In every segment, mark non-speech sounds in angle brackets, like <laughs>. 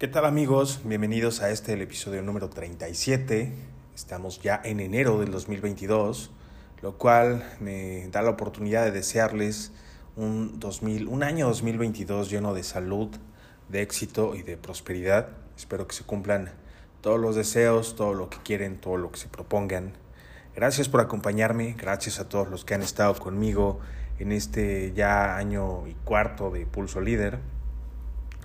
¿Qué tal amigos? Bienvenidos a este el episodio número 37. Estamos ya en enero del 2022, lo cual me da la oportunidad de desearles un, 2000, un año 2022 lleno de salud, de éxito y de prosperidad. Espero que se cumplan todos los deseos, todo lo que quieren, todo lo que se propongan. Gracias por acompañarme, gracias a todos los que han estado conmigo en este ya año y cuarto de Pulso Líder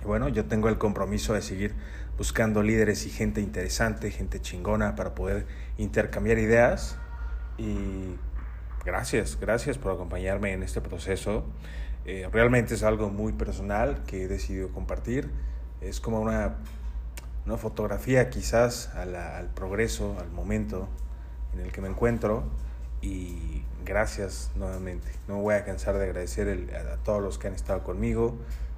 bueno, yo tengo el compromiso de seguir buscando líderes y gente interesante, gente chingona para poder intercambiar ideas. Y gracias, gracias por acompañarme en este proceso. Eh, realmente es algo muy personal que he decidido compartir. Es como una, una fotografía quizás al progreso, al momento en el que me encuentro. Y gracias nuevamente. No voy a cansar de agradecer a todos los que han estado conmigo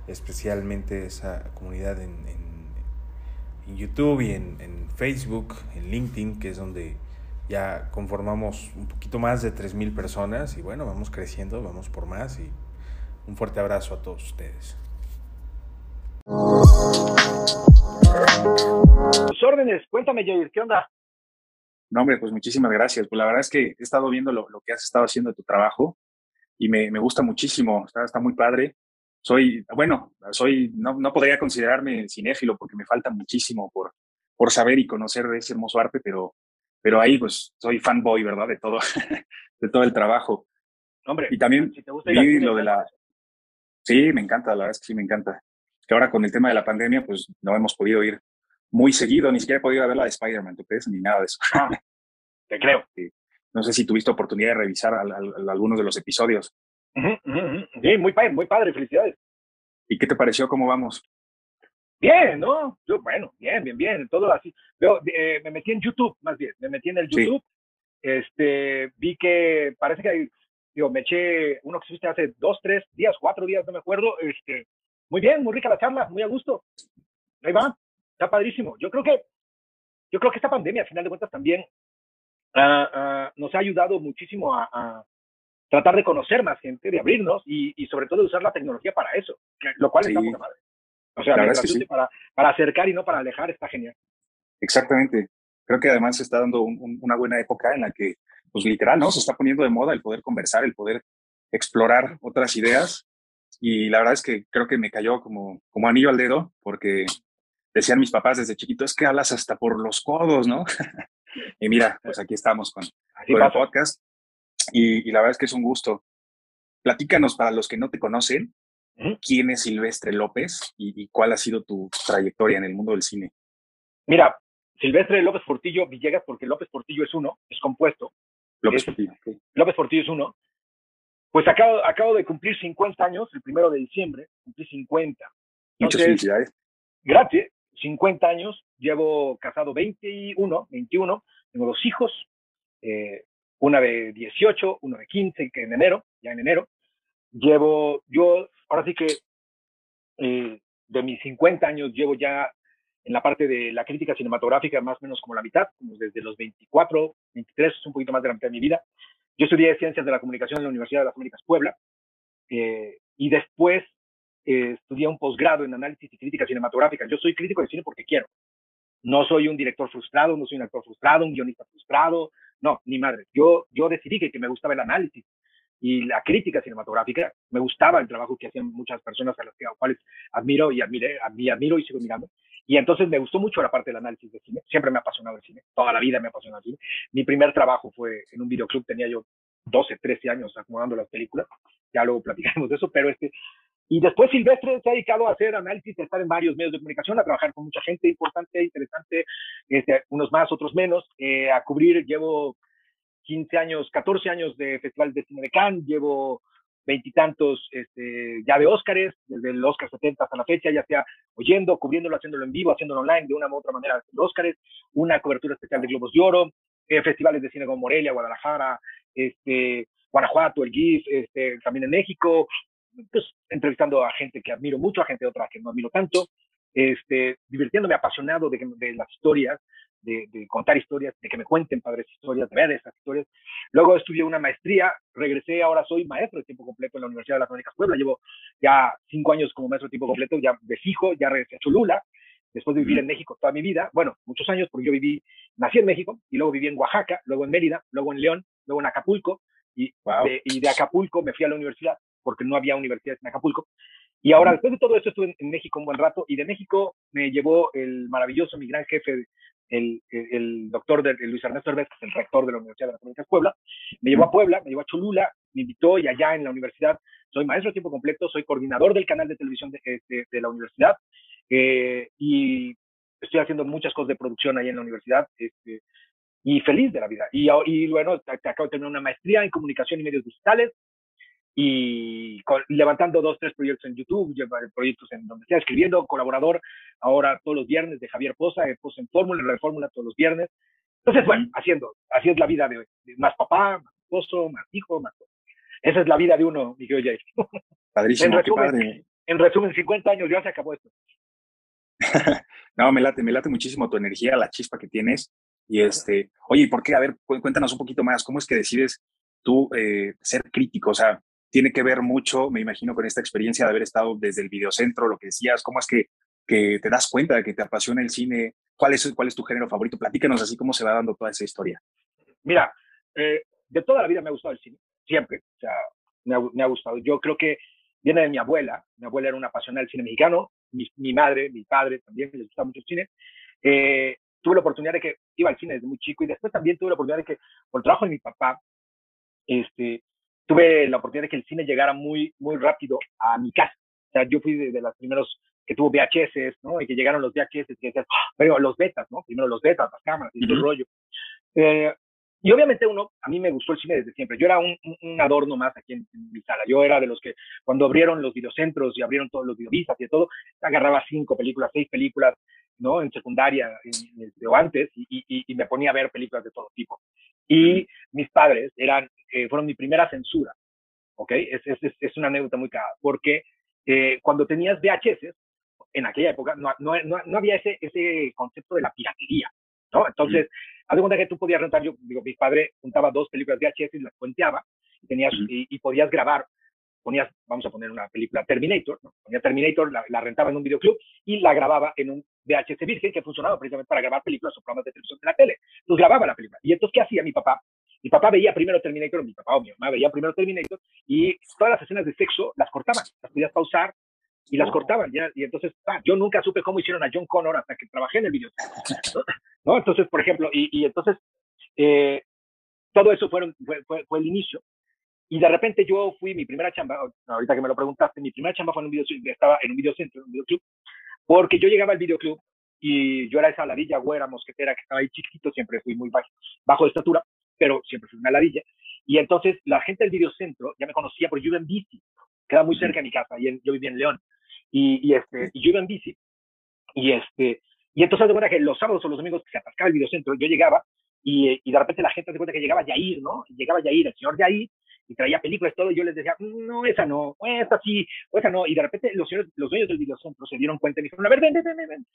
especialmente esa comunidad en, en, YouTube y en, en, Facebook, en LinkedIn, que es donde ya conformamos un poquito más de 3.000 personas y bueno, vamos creciendo, vamos por más y un fuerte abrazo a todos ustedes. Tus órdenes, cuéntame Jair, ¿qué onda? No, hombre, pues muchísimas gracias. Pues la verdad es que he estado viendo lo, lo que has estado haciendo de tu trabajo y me, me gusta muchísimo, está, está muy padre soy, bueno, soy, no, no podría considerarme cinéfilo porque me falta muchísimo por, por saber y conocer de ese hermoso arte, pero, pero ahí pues soy fanboy, ¿verdad? De todo, <laughs> de todo el trabajo. Hombre, y también si te gusta vi lo de la... Sí, me encanta, la verdad es que sí me encanta. Que ahora con el tema de la pandemia, pues no hemos podido ir muy seguido, ni siquiera he podido ver la de Spider-Man, ¿tú crees? Ni nada de eso. Ah, te creo. <laughs> No sé si tuviste oportunidad de revisar algunos de los episodios. Sí, muy padre, muy padre, felicidades. ¿Y qué te pareció? ¿Cómo vamos? Bien, ¿no? Yo, bueno, bien, bien, bien, todo así. Yo, eh, me metí en YouTube, más bien, me metí en el YouTube. Este, vi que parece que, digo, me eché uno que subiste hace dos, tres días, cuatro días, no me acuerdo. Este, muy bien, muy rica la charla, muy a gusto. Ahí va, está padrísimo. Yo creo que, yo creo que esta pandemia, al final de cuentas, también ah, ah, nos ha ayudado muchísimo a, tratar de conocer más gente, de abrirnos y, y sobre todo de usar la tecnología para eso, lo cual está muy madre. O sea, para, para acercar y no para alejar está genial. Exactamente. Creo que además se está dando una buena época en la que, pues literal, ¿no? Se está poniendo de moda el poder conversar, el poder explorar otras ideas. Y la verdad es que creo que me cayó como, como anillo al dedo, porque decían mis papás desde chiquito, es que hablas hasta por los codos, ¿no? <laughs> y mira, pues aquí estamos con, con el podcast. Y, la verdad es que es un gusto. Platícanos para los que no te conocen, ¿quién es Silvestre López y, cuál ha sido tu trayectoria en el mundo del cine? Mira, Silvestre López Portillo Villegas, porque López Portillo es uno, es compuesto. López Portillo. López Portillo es uno. Pues acabo, acabo de cumplir 50 años, el primero de diciembre, cumplí 50. Muchas felicidades. Gracias, 50 años, llevo casado 21, 21, tengo dos hijos, eh, una de 18, una de 15, que en enero, ya en enero. Llevo, yo, ahora sí que eh, de mis 50 años llevo ya en la parte de la crítica cinematográfica más o menos como la mitad, como desde los 24, 23, es un poquito más de la mitad de mi vida. Yo estudié Ciencias de la Comunicación en la Universidad de las Américas Puebla eh, y después eh, estudié un posgrado en análisis y crítica cinematográfica. Yo soy crítico de cine porque quiero. No soy un director frustrado, no soy un actor frustrado, un guionista frustrado, no, ni madre. Yo, yo decidí que, me gustaba el análisis y la crítica cinematográfica. Me gustaba el trabajo que hacían muchas personas a las cuales admiro y admiré, admiro y sigo mirando. Y entonces me gustó mucho la parte del análisis de cine. Siempre me ha apasionado el cine. Toda la vida me ha apasionado el cine. Mi primer trabajo fue en un videoclub. Tenía yo 12, 13 años acomodando las películas. Ya luego platicaremos de eso, pero este, y después Silvestre se ha dedicado a hacer análisis, a estar en varios medios de comunicación, a trabajar con mucha gente importante, interesante, este, unos más, otros menos, eh, a cubrir, llevo 15 años, 14 años de Festival de Cine de Cannes, llevo veintitantos este, ya de Óscares, desde el Óscar 70 hasta la fecha, ya sea oyendo, cubriéndolo, haciéndolo en vivo, haciéndolo online, de una u otra manera, los Óscares, una cobertura especial de Globos de Oro, eh, festivales de cine como Morelia, Guadalajara, este, Guanajuato, el GIF, este, también en México, pues, entrevistando a gente que admiro mucho, a gente otra que no admiro tanto, este, divirtiéndome, apasionado de, de las historias, de, de, contar historias, de que me cuenten padres historias, de ver esas historias. Luego estudié una maestría, regresé, ahora soy maestro de tiempo completo en la Universidad de las Américas Puebla, llevo ya cinco años como maestro de tiempo completo, ya de fijo, ya regresé a Cholula, después de vivir en México toda mi vida, bueno, muchos años, porque yo viví, nací en México y luego viví en Oaxaca, luego en Mérida, luego en León, luego en Acapulco, y, de, y de Acapulco me fui a la universidad, porque no había universidades en Acapulco. Y ahora, después de todo esto, estuve en, México un buen rato, y de México me llevó el maravilloso, mi gran jefe, el, el, doctor de, Luis Ernesto Herbes, que es el rector de la Universidad de la Comunidad de Puebla, me llevó a Puebla, me llevó a Cholula, me invitó y allá en la universidad soy maestro de tiempo completo, soy coordinador del canal de televisión de, de, de la universidad eh, y estoy haciendo muchas cosas de producción ahí en la universidad este, y feliz de la vida. Y, y bueno, acabo de tener una maestría en comunicación y medios digitales y levantando dos, tres proyectos en YouTube, proyectos en donde estoy escribiendo, colaborador ahora todos los viernes de Javier Poza, Poza en Fórmula, en Fórmula todos los viernes. Entonces, bueno, haciendo, así es la vida de, más papá, más esposo, más hijo, más Esa es la vida de uno, Miguel Jair. <laughs> Padrísimo, en resumen, padre. En resumen, 50 años ya se acabó esto. <laughs> no, me late, me late muchísimo tu energía, la chispa que tienes. Y este, oye, ¿por qué? A ver, cuéntanos un poquito más, ¿cómo es que decides tú eh, ser crítico? O sea, tiene que ver mucho, me imagino, con esta experiencia de haber estado desde el videocentro, lo que decías, ¿cómo es que, que te das cuenta de que te apasiona el cine? ¿Cuál es, ¿Cuál es tu género favorito? Platícanos así cómo se va dando toda esa historia. Mira, eh, de toda la vida me ha gustado el cine, siempre, o sea, me ha, me ha, gustado. Yo creo que viene de mi abuela, mi abuela era una apasionada del cine mexicano, mi, madre, mi padre también les gusta mucho el cine. Eh, tuve la oportunidad de que iba al cine desde muy chico y después también tuve la oportunidad de que, por el trabajo de mi papá, este, tuve la oportunidad de que el cine llegara muy, muy rápido a mi casa. O sea, yo fui de, de los primeros que tuvo VHS, ¿no? Y que llegaron los VHS, y que pero los betas, ¿no? Primero los betas, las cámaras y todo el rollo. Eh, y obviamente uno, a mí me gustó el cine desde siempre. Yo era un, un adorno más aquí en, mi sala. Yo era de los que cuando abrieron los videocentros y abrieron todos los videovistas y todo, agarraba cinco películas, seis películas, ¿no? En secundaria o antes y, y, me ponía a ver películas de todo tipo. Y mis padres eran, eh, fueron mi primera censura, ¿ok? Es, es, es una anécdota muy cara, porque eh, cuando tenías VHS, en aquella época no, no, no, había ese, ese concepto de la piratería, ¿no? Entonces, haz de cuenta que tú podías rentar, yo digo, mi padre juntaba dos películas VHS y las puenteaba y, tenías, y, podías grabar, ponías, vamos a poner una película Terminator, ¿no? ponía Terminator, la, rentaba en un videoclub y la grababa en un VHS virgen que funcionaba precisamente para grabar películas o programas de televisión de la tele. Entonces grababa la película. Y entonces, ¿qué hacía mi papá? Mi papá veía primero Terminator, mi papá o mi mamá veía primero Terminator y todas las escenas de sexo las cortaban, las podías pausar, y las cortaban ya. Y entonces, ah, yo nunca supe cómo hicieron a John Connor hasta que trabajé en el video. <laughs> ¿no? Entonces, por ejemplo, y, y entonces, eh, todo eso fueron, fue, fue, el inicio. Y de repente yo fui, mi primera chamba, ahorita que me lo preguntaste, mi primera chamba fue en un video, estaba en un videocentro, en un videoclub, porque yo llegaba al videoclub y yo era esa ladilla güera, mosquetera, que estaba ahí chiquito, siempre fui muy bajo, bajo de estatura, pero siempre fui una ladilla. Y entonces la gente del videocentro ya me conocía porque yo iba en bici, queda muy cerca de mi casa, y yo vivía en León. Y, este, y yo iba en bici. Y, este, y entonces de cuenta que los sábados o los domingos que se atascaba el videocentro, yo llegaba y, y de repente la gente se cuenta que llegaba Yair, ¿no? Y llegaba Yair, el señor Yair, y traía películas todo, y yo les decía, no, esa no, esta sí, o esa no. Y de repente los, señores, los dueños del videocentro se dieron cuenta y me dijeron, a ver, ven, ven, ven, ven.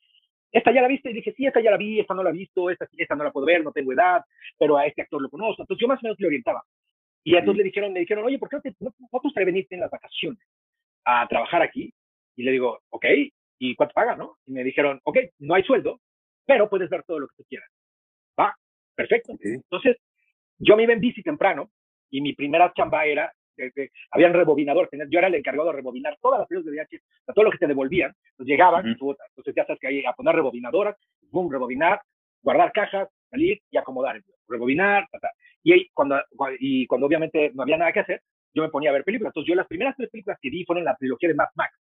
Esta ya la viste, y dije, sí, esta ya la vi, esta no la he visto, esta, esta no la puedo ver, no tengo edad, pero a este actor lo conozco. Entonces yo más o menos le orientaba. Y entonces le dijeron, me dijeron, oye, ¿por qué no te, no, no te venirte en las vacaciones a trabajar aquí? Y le digo, ok, ¿y cuánto paga, no? Y me dijeron, ok, no hay sueldo, pero puedes ver todo lo que tú quieras. Va, perfecto. Entonces, yo me iba en bici temprano y mi primera chamba era, eh, habían rebobinador, yo era el encargado de rebobinar todas las películas de VHS, todo lo que te devolvían, pues llegaban, entonces ya sabes que hay a poner rebobinadoras, boom, rebobinar, guardar cajas, salir y acomodar, rebobinar, Y, ahí, cuando, y cuando obviamente no había nada que hacer, yo me ponía a ver películas. Entonces, yo las primeras tres películas que vi fueron la trilogía de Mad Max.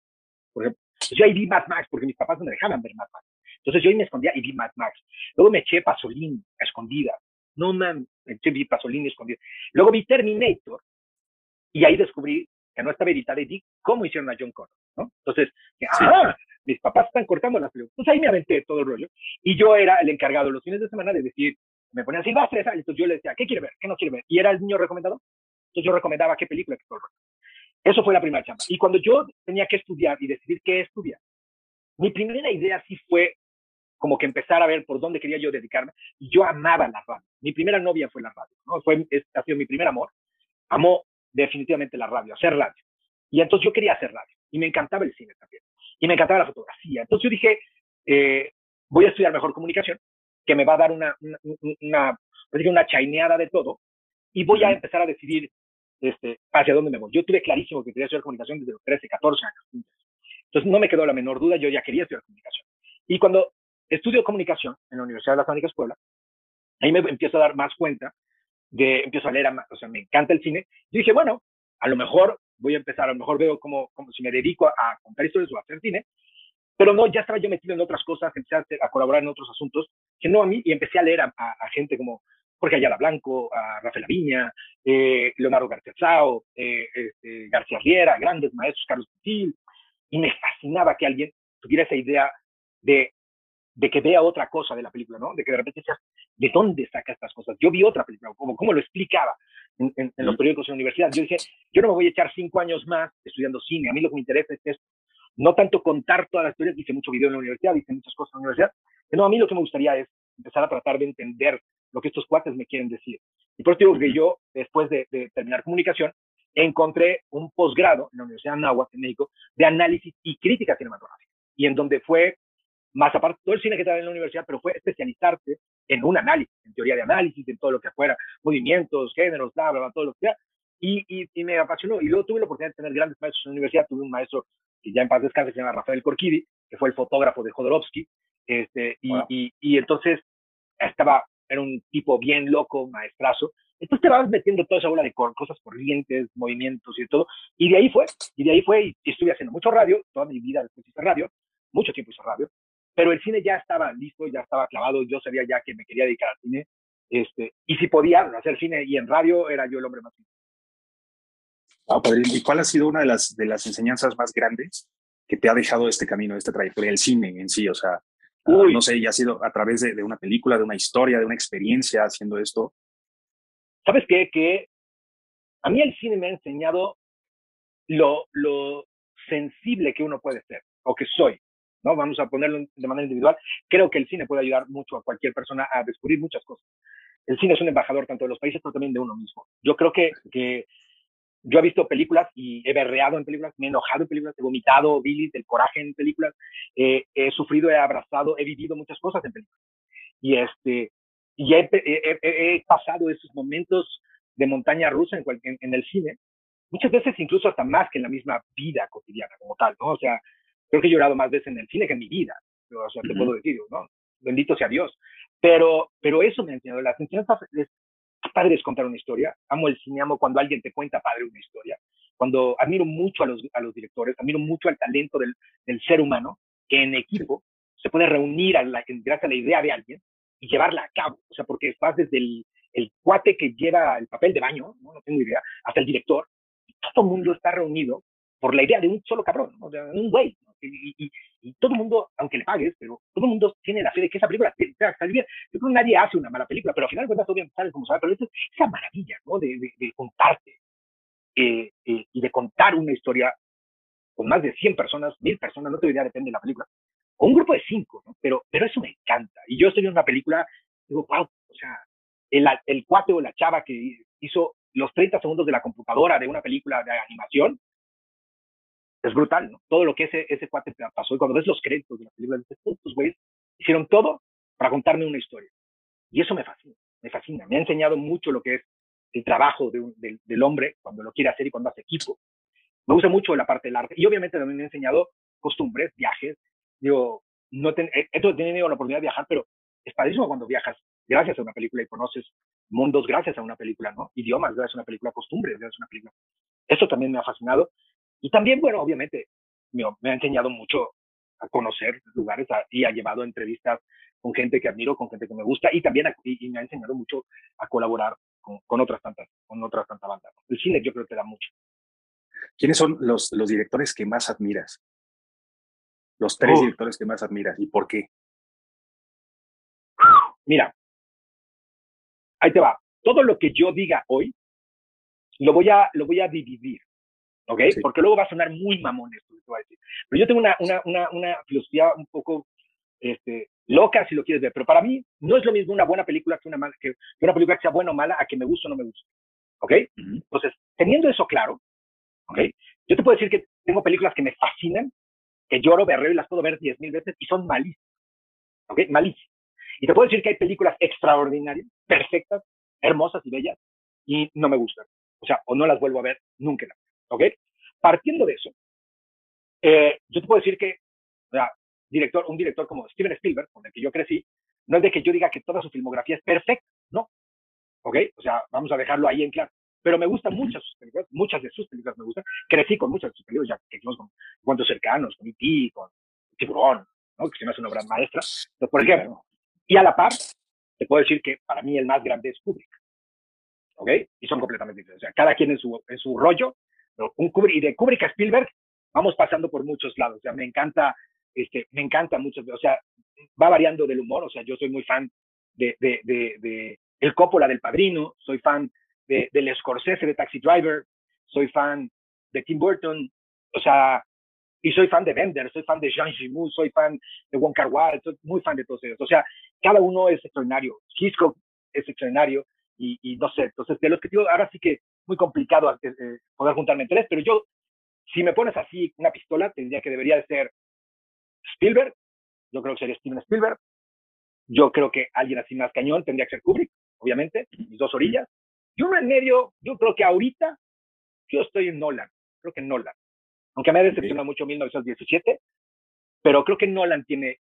Por ejemplo, yo ahí vi Mad Max porque mis papás no me dejaban ver Mad Max. Entonces yo ahí me escondía y vi Mad Max. Luego me eché Pasolini a escondida. No me eché vi Pasolini escondida. Luego vi Terminator y ahí descubrí que no estaba editada y vi cómo hicieron a John Connor, ¿no? Entonces, ¡ah! Mis papás están cortando las películas. Entonces ahí me aventé todo el rollo. Y yo era el encargado los fines de semana de decir, me ponían así, va a Entonces yo le decía, ¿qué quiere ver? ¿Qué no quiere ver? Y era el niño recomendado. Entonces yo recomendaba qué película, qué todo el rollo. Eso fue la primera chamba. Y cuando yo tenía que estudiar y decidir qué estudiar, mi primera idea sí fue como que empezar a ver por dónde quería yo dedicarme. Y yo amaba la radio. Mi primera novia fue la radio, ¿no? Fue, ha sido mi primer amor. Amó definitivamente la radio, hacer radio. Y entonces yo quería hacer radio. Y me encantaba el cine también. Y me encantaba la fotografía. Entonces yo dije, eh, voy a estudiar mejor comunicación, que me va a dar una, una, una, una chaineada de todo, y voy a empezar a decidir este, hacia dónde me voy. Yo tuve clarísimo que quería estudiar comunicación desde los 13, 14 años. Entonces no me quedó la menor duda, yo ya quería estudiar comunicación. Y cuando estudio comunicación en la Universidad de las Américas Puebla, ahí me empiezo a dar más cuenta de, empiezo a leer, o sea, me encanta el cine. Yo dije, bueno, a lo mejor voy a empezar, a lo mejor veo como, como si me dedico a, contar historias o a hacer cine, pero no, ya estaba yo metido en otras cosas, empecé a, colaborar en otros asuntos, que no a mí, y empecé a leer a, gente como Jorge Ayala Blanco, a Rafael Aviña, eh, Leonardo García Sao, eh, este, García Riera, grandes maestros, Carlos Putil, y me fascinaba que alguien tuviera esa idea de, de que vea otra cosa de la película, ¿no? De que de repente seas, ¿de dónde saca estas cosas? Yo vi otra película, como cómo lo explicaba en, en, los periódicos en la universidad. Yo dije, yo no me voy a echar cinco años más estudiando cine, a mí lo que me interesa es esto. No tanto contar todas las historias, hice mucho video en la universidad, hice muchas cosas en la universidad, no, a mí lo que me gustaría es empezar a tratar de entender lo que estos cuates me quieren decir. Y por eso digo que yo, después de, de terminar comunicación, encontré un posgrado en la Universidad de Anáhuac, en México, de análisis y crítica cinematográfica, y en donde fue, más aparte todo el cine que estaba en la universidad, pero fue especializarse en un análisis, en teoría de análisis, en todo lo que fuera, movimientos, géneros, bla, bla, todo lo que sea, y, y, me apasionó. Y luego tuve la oportunidad de tener grandes maestros en la universidad, tuve un maestro que ya en paz descanse, se llama Rafael Korkidi, que fue el fotógrafo de Jodorowsky, este, y, y, y entonces estaba, era un tipo bien loco, maestrazo, entonces te vas metiendo toda esa bola de cosas corrientes, movimientos y todo. Y de ahí fue, y de ahí fue, y, estuve haciendo mucho radio, toda mi vida después hice radio, mucho tiempo hice radio, pero el cine ya estaba listo, ya estaba clavado, yo sabía ya que me quería dedicar al cine, este, y si podía hacer cine y en radio, era yo el hombre más ah, ¿Y cuál ha sido una de las, de las enseñanzas más grandes que te ha dejado este camino, esta trayectoria, el cine en sí? O sea, ah, no sé, ya ha sido a través de, de, una película, de una historia, de una experiencia haciendo esto. ¿Sabes qué? Que a mí el cine me ha enseñado lo, lo sensible que uno puede ser, o que soy, ¿no? Vamos a ponerlo de manera individual. Creo que el cine puede ayudar mucho a cualquier persona a descubrir muchas cosas. El cine es un embajador tanto de los países, pero también de uno mismo. Yo creo que, que yo he visto películas y he berreado en películas, me he enojado en películas, he vomitado bilis del coraje en películas, eh, he sufrido, he abrazado, he vivido muchas cosas en películas. Y este, y he, pasado esos momentos de montaña rusa en, en, el cine, muchas veces incluso hasta más que en la misma vida cotidiana como tal, ¿no? O sea, creo que he llorado más veces en el cine que en mi vida, o sea, te puedo decir, ¿no? Bendito sea Dios. Pero, pero eso me ha enseñado, las enseñanzas es, padre es contar una historia, amo el cine, amo cuando alguien te cuenta padre una historia, cuando admiro mucho a los, a los directores, admiro mucho al talento del, del ser humano, que en equipo se puede reunir a la, gracias a la idea de alguien y llevarla a cabo. O sea, porque vas desde el, el cuate que lleva el papel de baño, ¿no? no tengo idea, hasta el director, todo el mundo está reunido por la idea de un solo cabrón, ¿no? de un güey. Y, y, y, todo el mundo, aunque le pagues, pero todo el mundo tiene la fe de que esa película te, va a salir bien. Yo creo que nadie hace una mala película, pero al final de cuentas todo sale como sabe, pero es esa maravilla, ¿no? De, de, contarte eh, eh, y de contar una historia con más de 100 personas, 1000 personas, no te idea, depende de la película, o un grupo de cinco, ¿no? Pero, pero eso me encanta. Y yo estoy viendo una película, digo, wow, o sea, el, el cuate o la chava que hizo los 30 segundos de la computadora de una película de animación, es brutal, ¿no? Todo lo que ese, ese cuate pasó. Y cuando ves los créditos de la película, dices, estos güeyes hicieron todo para contarme una historia. Y eso me fascina, me fascina. Me ha enseñado mucho lo que es el trabajo de del hombre cuando lo quiere hacer y cuando hace equipo. Me gusta mucho la parte del arte. Y obviamente también me ha enseñado costumbres, viajes, digo, no ten, he, tenido la oportunidad de viajar, pero es padrísimo cuando viajas gracias a una película y conoces mundos gracias a una película, ¿no? Idiomas gracias a una película, costumbres gracias a una película. Esto también me ha fascinado. Y también, bueno, obviamente, me, ha enseñado mucho a conocer lugares y ha llevado entrevistas con gente que admiro, con gente que me gusta y también y, me ha enseñado mucho a colaborar con, con, otras tantas, con otras tantas bandas. El cine yo creo que da mucho. ¿Quiénes son los, los directores que más admiras? Los tres directores que más admiras y por qué. Mira, ahí te va. Todo lo que yo diga hoy lo voy a, lo voy a dividir, ¿ok? Porque luego va a sonar muy mamón esto que voy a decir. Pero yo tengo una, una, una, una filosofía un poco este, loca, si lo quieres ver. Pero para mí no es lo mismo una buena película que una, mala, que una película que sea buena o mala a que me guste o no me guste. ¿Ok? Entonces, teniendo eso claro, ¿ok? Yo te puedo decir que tengo películas que me fascinan que lloro, berreo y las puedo ver diez mil veces y son malísimas. ¿Ok? Malísimo. Y te puedo decir que hay películas extraordinarias, perfectas, hermosas y bellas, y no me gustan. O sea, o no las vuelvo a ver nunca. ¿Ok? Partiendo de eso, eh, yo te puedo decir que o sea, director, un director como Steven Spielberg, con el que yo crecí, no es de que yo diga que toda su filmografía es perfecta, no. ¿Ok? O sea, vamos a dejarlo ahí en claro. Pero me gustan muchas sus películas, muchas de sus películas me gustan. Crecí con muchas de sus películas, ya que hicimos con Cuentos Cercanos, con E.T., con Tiburón, ¿no? que se me hace una obra maestra. por ejemplo, y a la par, te puedo decir que para mí el más grande es Kubrick. ¿Ok? Y son completamente diferentes. O sea, cada quien en su, en su rollo. Un Kubrick, y de Kubrick a Spielberg, vamos pasando por muchos lados. O sea, me encanta, este, me encanta mucho. O sea, va variando del humor. O sea, yo soy muy fan de, de, de, de El Coppola del Padrino, soy fan de, del Scorsese de Taxi Driver, soy fan de Tim Burton. O sea, y soy fan de Bender, soy fan de Jean Jimu, soy fan de Wong Kar Wai, soy muy fan de todos ellos. O sea, cada uno es extraordinario. Hitchcock es extraordinario y, y no sé, entonces de los que digo, ahora sí que muy complicado eh, eh, poder juntarme en tres, pero yo, si me pones así una pistola, tendría que debería de ser Spielberg, yo creo que sería Steven Spielberg, yo creo que alguien así más cañón tendría que ser Kubrick, obviamente, mis dos orillas, y uno en medio, yo creo que ahorita yo estoy en Nolan, creo que Nolan aunque me ha decepcionado mucho 1917, pero creo que Nolan tiene,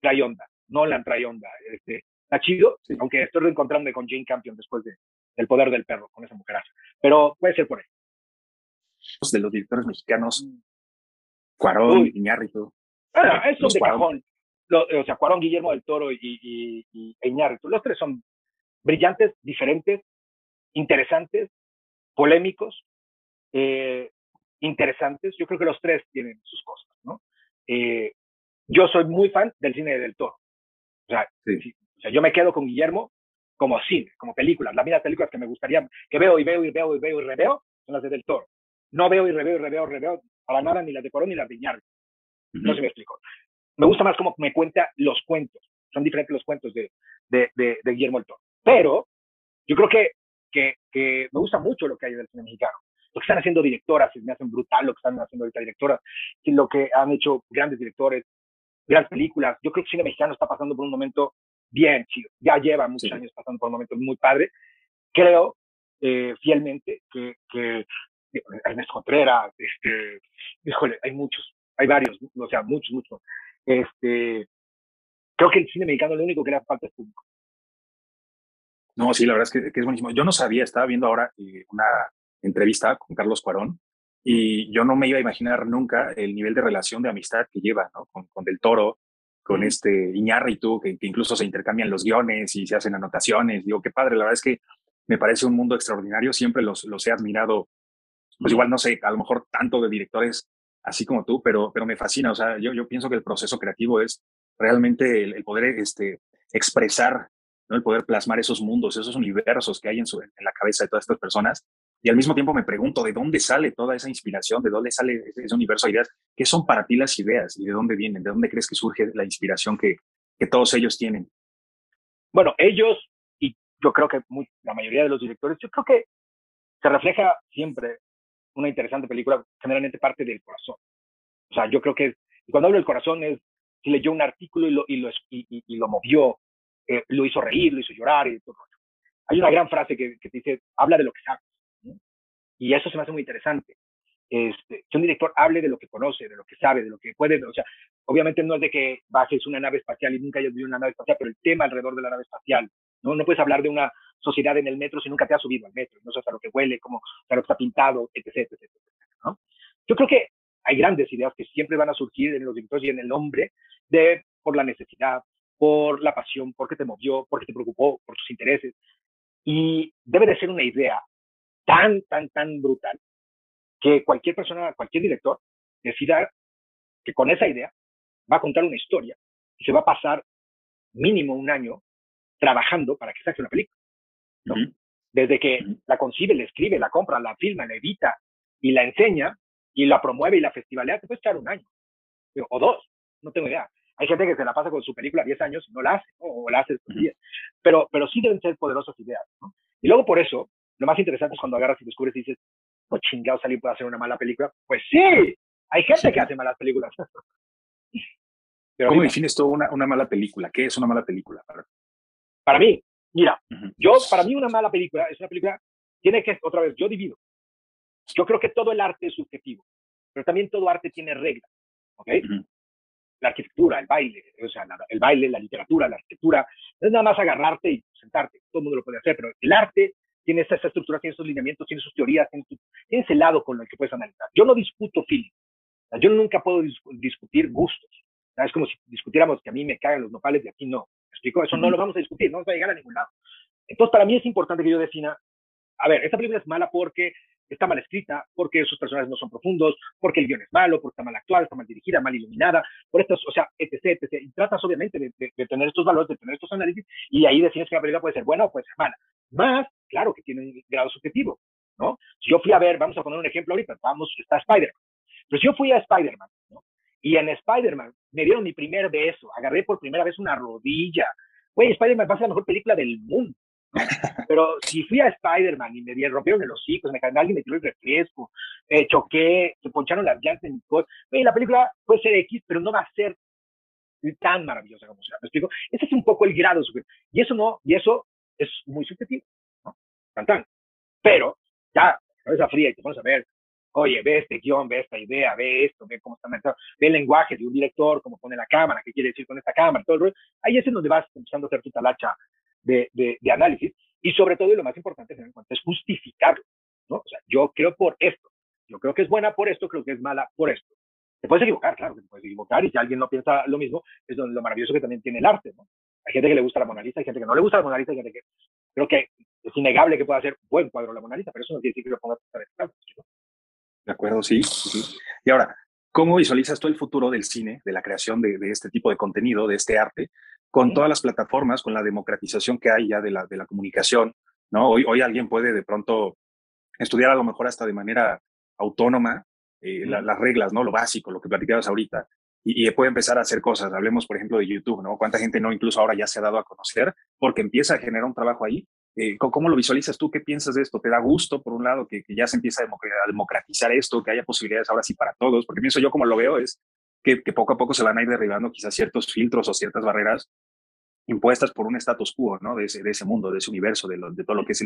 trae onda, Nolan trae onda, este, está chido, aunque estoy reencontrándome con Jane Campion después de, del poder del perro, con esa mujeraza, pero puede ser por ahí. De los directores mexicanos, Cuarón, Iñárritu. Ah, eso de cajón. o sea, Cuarón, Guillermo del Toro y, y, y Iñárritu, los tres son brillantes, diferentes, interesantes, polémicos, eh, interesantes. Yo creo que los tres tienen sus cosas, ¿no? Eh, yo soy muy fan del cine del Toro. O sea, o sea, yo me quedo con Guillermo como cine, como películas. Las mismas películas que me gustaría, que veo y veo y veo y veo y reveo, son las de Del Toro. No veo y reveo y reveo y reveo para nada ni las de Corón ni las de Iñárritu. No se me explico. Me gusta más cómo me cuenta los cuentos. Son diferentes los cuentos de, de, de, de Guillermo del Toro. Pero yo creo que, que, que me gusta mucho lo que hay del cine mexicano lo que están haciendo directoras, me hacen brutal lo que están haciendo ahorita directoras, lo que han hecho grandes directores, grandes películas. Yo creo que el cine mexicano está pasando por un momento bien chido, ya lleva muchos años pasando por un momento muy padre. Creo eh, fielmente que, que Ernesto Contreras, este, híjole, hay muchos, hay varios, o sea, muchos, muchos. Este, creo que el cine mexicano lo único que le hace falta es público. No, sí, la verdad es que, que, es buenísimo. Yo no sabía, estaba viendo ahora eh, una, entrevista con Carlos Cuarón y yo no me iba a imaginar nunca el nivel de relación de amistad que lleva ¿no? con, con, Del Toro, con este Iñárritu, que, que incluso se intercambian los guiones y se hacen anotaciones. Digo, qué padre, la verdad es que me parece un mundo extraordinario, siempre los, los he admirado, pues igual no sé, a lo mejor tanto de directores así como tú, pero, pero me fascina, o sea, yo, yo pienso que el proceso creativo es realmente el, poder este, expresar, el poder plasmar esos mundos, esos universos que hay en, en la cabeza de todas estas personas y al mismo tiempo me pregunto, ¿de dónde sale toda esa inspiración? ¿De dónde sale ese universo de ideas? ¿Qué son para ti las ideas y de dónde vienen? ¿De dónde crees que surge la inspiración que, que todos ellos tienen? Bueno, ellos, y yo creo que la mayoría de los directores, yo creo que se refleja siempre una interesante película, generalmente parte del corazón. O sea, yo creo que cuando hablo del corazón es si leyó un artículo y lo, y lo, y, y, lo movió, eh, lo hizo reír, lo hizo llorar y todo. Hay una gran frase que, que dice, habla de lo que sabes. Y eso se me hace muy interesante. Este, que un director hable de lo que conoce, de lo que sabe, de lo que puede, o sea, obviamente no es de que bajes una nave espacial y nunca hayas visto una nave espacial, pero el tema alrededor de la nave espacial, ¿no? No puedes hablar de una sociedad en el metro si nunca te has subido al metro, no sabes a lo que huele, cómo, a lo que está pintado, etc, etc, etc, ¿no? Yo creo que hay grandes ideas que siempre van a surgir en los directores y en el hombre de, por la necesidad, por la pasión, porque te movió, porque te preocupó, por tus intereses. Y debe de ser una idea tan, tan, tan brutal que cualquier persona, cualquier director decida que con esa idea va a contar una historia y se va a pasar mínimo un año trabajando para que saque una película. ¿no? Desde que la concibe, la escribe, la compra, la filma, la edita y la enseña y la promueve y la festivalea, te puede echar un año o dos, no tengo idea. Hay gente que se la pasa con su película 10 años y no la hace, o la hace estos días. Pero, pero sí deben ser poderosas ideas. ¿no? Y luego por eso, lo más interesante es cuando agarras y descubres y dices, oh chingado, salí puede hacer una mala película. Pues sí, hay gente que hace malas películas. <laughs> ¿Cómo defines tú una, una, mala película? ¿Qué es una mala película? Para, mí, mira, yo, para mí una mala película es una película, tiene que, otra vez, yo divido. Yo creo que todo el arte es subjetivo, pero también todo arte tiene reglas, ¿ok? La arquitectura, el baile, o sea, el baile, la literatura, la arquitectura, no es nada más agarrarte y sentarte, todo el mundo lo puede hacer, pero el arte tiene esa, estructura, tiene esos lineamientos, tiene sus teorías, tiene, ese lado con el que puedes analizar. Yo no discuto feeling, yo nunca puedo discutir gustos. Es como si discutiéramos que a mí me cagan los nopales y a ti no. ¿Me explico? Eso no lo vamos a discutir, no vamos a llegar a ningún lado. Entonces, para mí es importante que yo defina, a ver, esta película es mala porque está mal escrita, porque sus personajes no son profundos, porque el guion es malo, porque está mal actuada, está mal dirigida, mal iluminada, por estos, o sea, etc, etc. Y tratas obviamente de, tener estos valores, de tener estos análisis, y ahí defines que la película puede ser buena o puede ser mala. Más, claro que tiene un grado subjetivo, ¿no? Si yo fui a ver, vamos a poner un ejemplo ahorita, vamos, está Spider-Man. Pero si yo fui a Spider-Man, ¿no? Y en Spider-Man me dieron mi primer beso, agarré por primera vez una rodilla. Güey, Spider-Man va a ser la mejor película del mundo. <laughs> Pero si fui a Spider-Man y me rompieron el hocico, me alguien me tiró el refresco, eh, choqué, se poncharon las llantas en mi coche, la película puede ser X, pero no va a ser tan maravillosa como sea. ¿Me explico? Ese es un poco el grado Y eso no, y eso es muy subjetivo, ¿no? Tan, Pero ya, cabeza fría y te pones a ver oye, ve este guion, ve esta idea, ve esto, ve cómo está metido, ve el lenguaje de un director, cómo pone la cámara, qué quiere decir con esta cámara, todo el rollo. Ahí es en donde vas empezando a hacer tu talacha de, de, de análisis y sobre todo, y lo más importante tener en cuenta, es justificarlo, ¿no? O sea, yo creo por esto, yo creo que es buena por esto, creo que es mala por esto. Te puedes equivocar, claro te puedes equivocar, y si alguien no piensa lo mismo, es lo maravilloso que también tiene el arte, ¿no? Hay gente que le gusta la Mona Lisa, hay gente que no le gusta la Mona Lisa, hay gente que creo que es innegable que pueda hacer buen cuadro la Mona Lisa, pero eso no quiere decir que lo pongas a ver, de acuerdo, sí, Y ahora, ¿cómo visualizas tú el futuro del cine, de la creación de, este tipo de contenido, de este arte, con todas las plataformas, con la democratización que hay ya de la, de la comunicación? ¿no? Hoy, hoy alguien puede de pronto estudiar a lo mejor hasta de manera autónoma eh, las reglas, ¿no? Lo básico, lo que platicabas ahorita. Y, y, puede empezar a hacer cosas. Hablemos, por ejemplo, de YouTube, ¿no? ¿Cuánta gente no incluso ahora ya se ha dado a conocer porque empieza a generar un trabajo ahí eh, ¿Cómo lo visualizas tú? ¿Qué piensas de esto? ¿Te da gusto, por un lado, que, ya se empieza a democratizar esto, que haya posibilidades ahora sí para todos? Porque pienso yo, como lo veo, es que, poco a poco se van a ir derribando quizás ciertos filtros o ciertas barreras impuestas por un status quo, ¿no? De ese, de ese mundo, de ese universo, de, de todo lo que es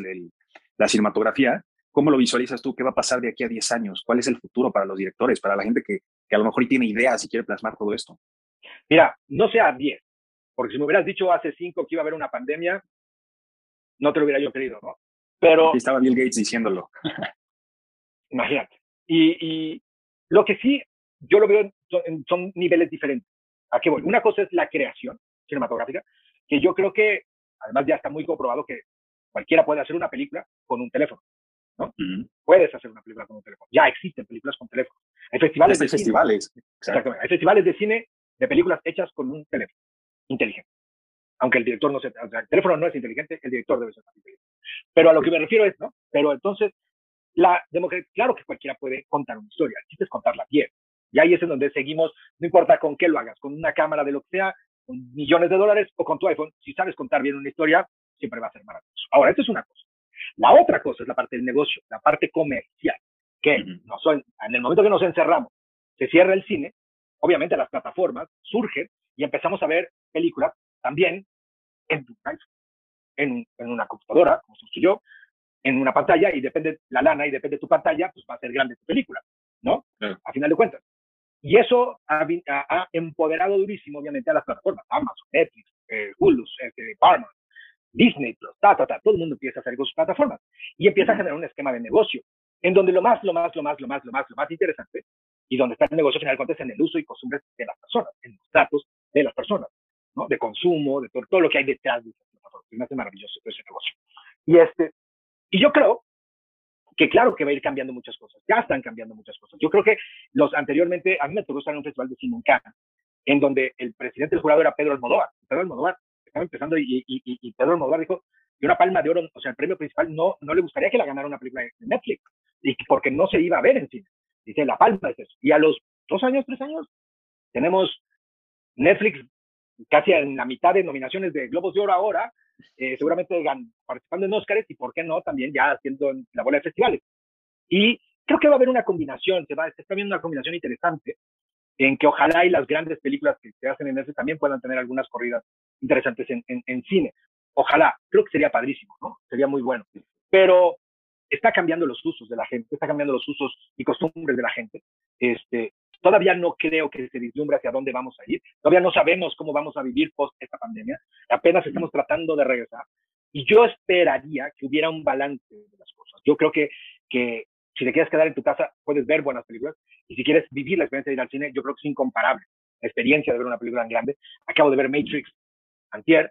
la cinematografía. ¿Cómo lo visualizas tú? ¿Qué va a pasar de aquí a 10 años? ¿Cuál es el futuro para los directores, para la gente que, que a lo mejor tiene ideas y quiere plasmar todo esto? Mira, no sea 10, porque si me hubieras dicho hace 5 que iba a haber una pandemia, no te lo hubiera yo querido, ¿no? Pero... Aquí estaba Bill Gates diciéndolo. imagínate. Y, lo que sí, yo lo veo, son, son niveles diferentes. ¿A qué voy? Una cosa es la creación cinematográfica, que yo creo que, además ya está muy comprobado que cualquiera puede hacer una película con un teléfono. ¿no? Puedes hacer una película con un teléfono. Ya existen películas con teléfono. Hay festivales de festivales. Cine. Exactamente. Hay festivales de cine de películas hechas con un teléfono inteligente aunque el director no sea, o sea, el teléfono no es inteligente, el director debe ser más inteligente. Pero a lo que me refiero es, ¿no? Pero entonces, la democracia, claro que cualquiera puede contar una historia, el chiste es contarla bien. Y ahí es en donde seguimos, no importa con qué lo hagas, con una cámara de lo que sea, con millones de dólares o con tu iPhone, si sabes contar bien una historia, siempre va a ser maravilloso. Ahora, esto es una cosa. La otra cosa es la parte del negocio, la parte comercial, que no son, en el momento que nos encerramos, se cierra el cine, obviamente las plataformas surgen y empezamos a ver películas también en tu en, en una computadora, como se yo, en una pantalla y depende la lana y depende tu pantalla, pues va a ser grande tu película, ¿no? A final de cuentas. Y eso ha, ha, empoderado durísimo, obviamente, a las plataformas, Amazon, Netflix, eh, Hulu, este, Paramount, Disney Plus, ta, ta, ta, todo el mundo empieza a hacer con sus plataformas y empieza a generar un esquema de negocio, en donde lo más, lo más, lo más, lo más, lo más, lo más interesante y donde está el negocio final de cuentas en el uso y costumbres de las personas, en los datos de las personas. De consumo, de todo, lo que hay detrás de esa plataforma. Me hace maravilloso ese negocio. Y, este, y yo creo que claro que va a ir cambiando muchas cosas. Ya están cambiando muchas cosas. Yo creo que los anteriormente, a mí me tocó estar en un festival de Cannes, en donde el presidente del jurado era Pedro Almodóvar. Pedro Almodóvar estaba empezando y, y, y, Pedro Almodóvar dijo que una palma de oro, o sea, el premio principal no, no le gustaría que la ganara una película de Netflix, y porque no se iba a ver en cine. Dice, la palma es eso. Y a los dos años, tres años, tenemos Netflix casi en la mitad de nominaciones de Globos de Oro ahora, eh, seguramente participando en Oscars y, ¿por qué no?, también ya haciendo la bola de festivales. Y creo que va a haber una combinación, se, va, se está viendo una combinación interesante en que ojalá y las grandes películas que se hacen en ese también puedan tener algunas corridas interesantes en, en, cine. Ojalá, creo que sería padrísimo, ¿no? Sería muy bueno. Pero está cambiando los usos de la gente, está cambiando los usos y costumbres de la gente. Este, todavía no creo que se vislumbre hacia dónde vamos a ir. Todavía no sabemos cómo vamos a vivir post esta pandemia. Apenas estamos tratando de regresar. Y yo esperaría que hubiera un balance de las cosas. Yo creo que, que si te quieres quedar en tu casa, puedes ver buenas películas. Y si quieres vivir la experiencia de ir al cine, yo creo que es incomparable. La experiencia de ver una película en grande. Acabo de ver Matrix antier.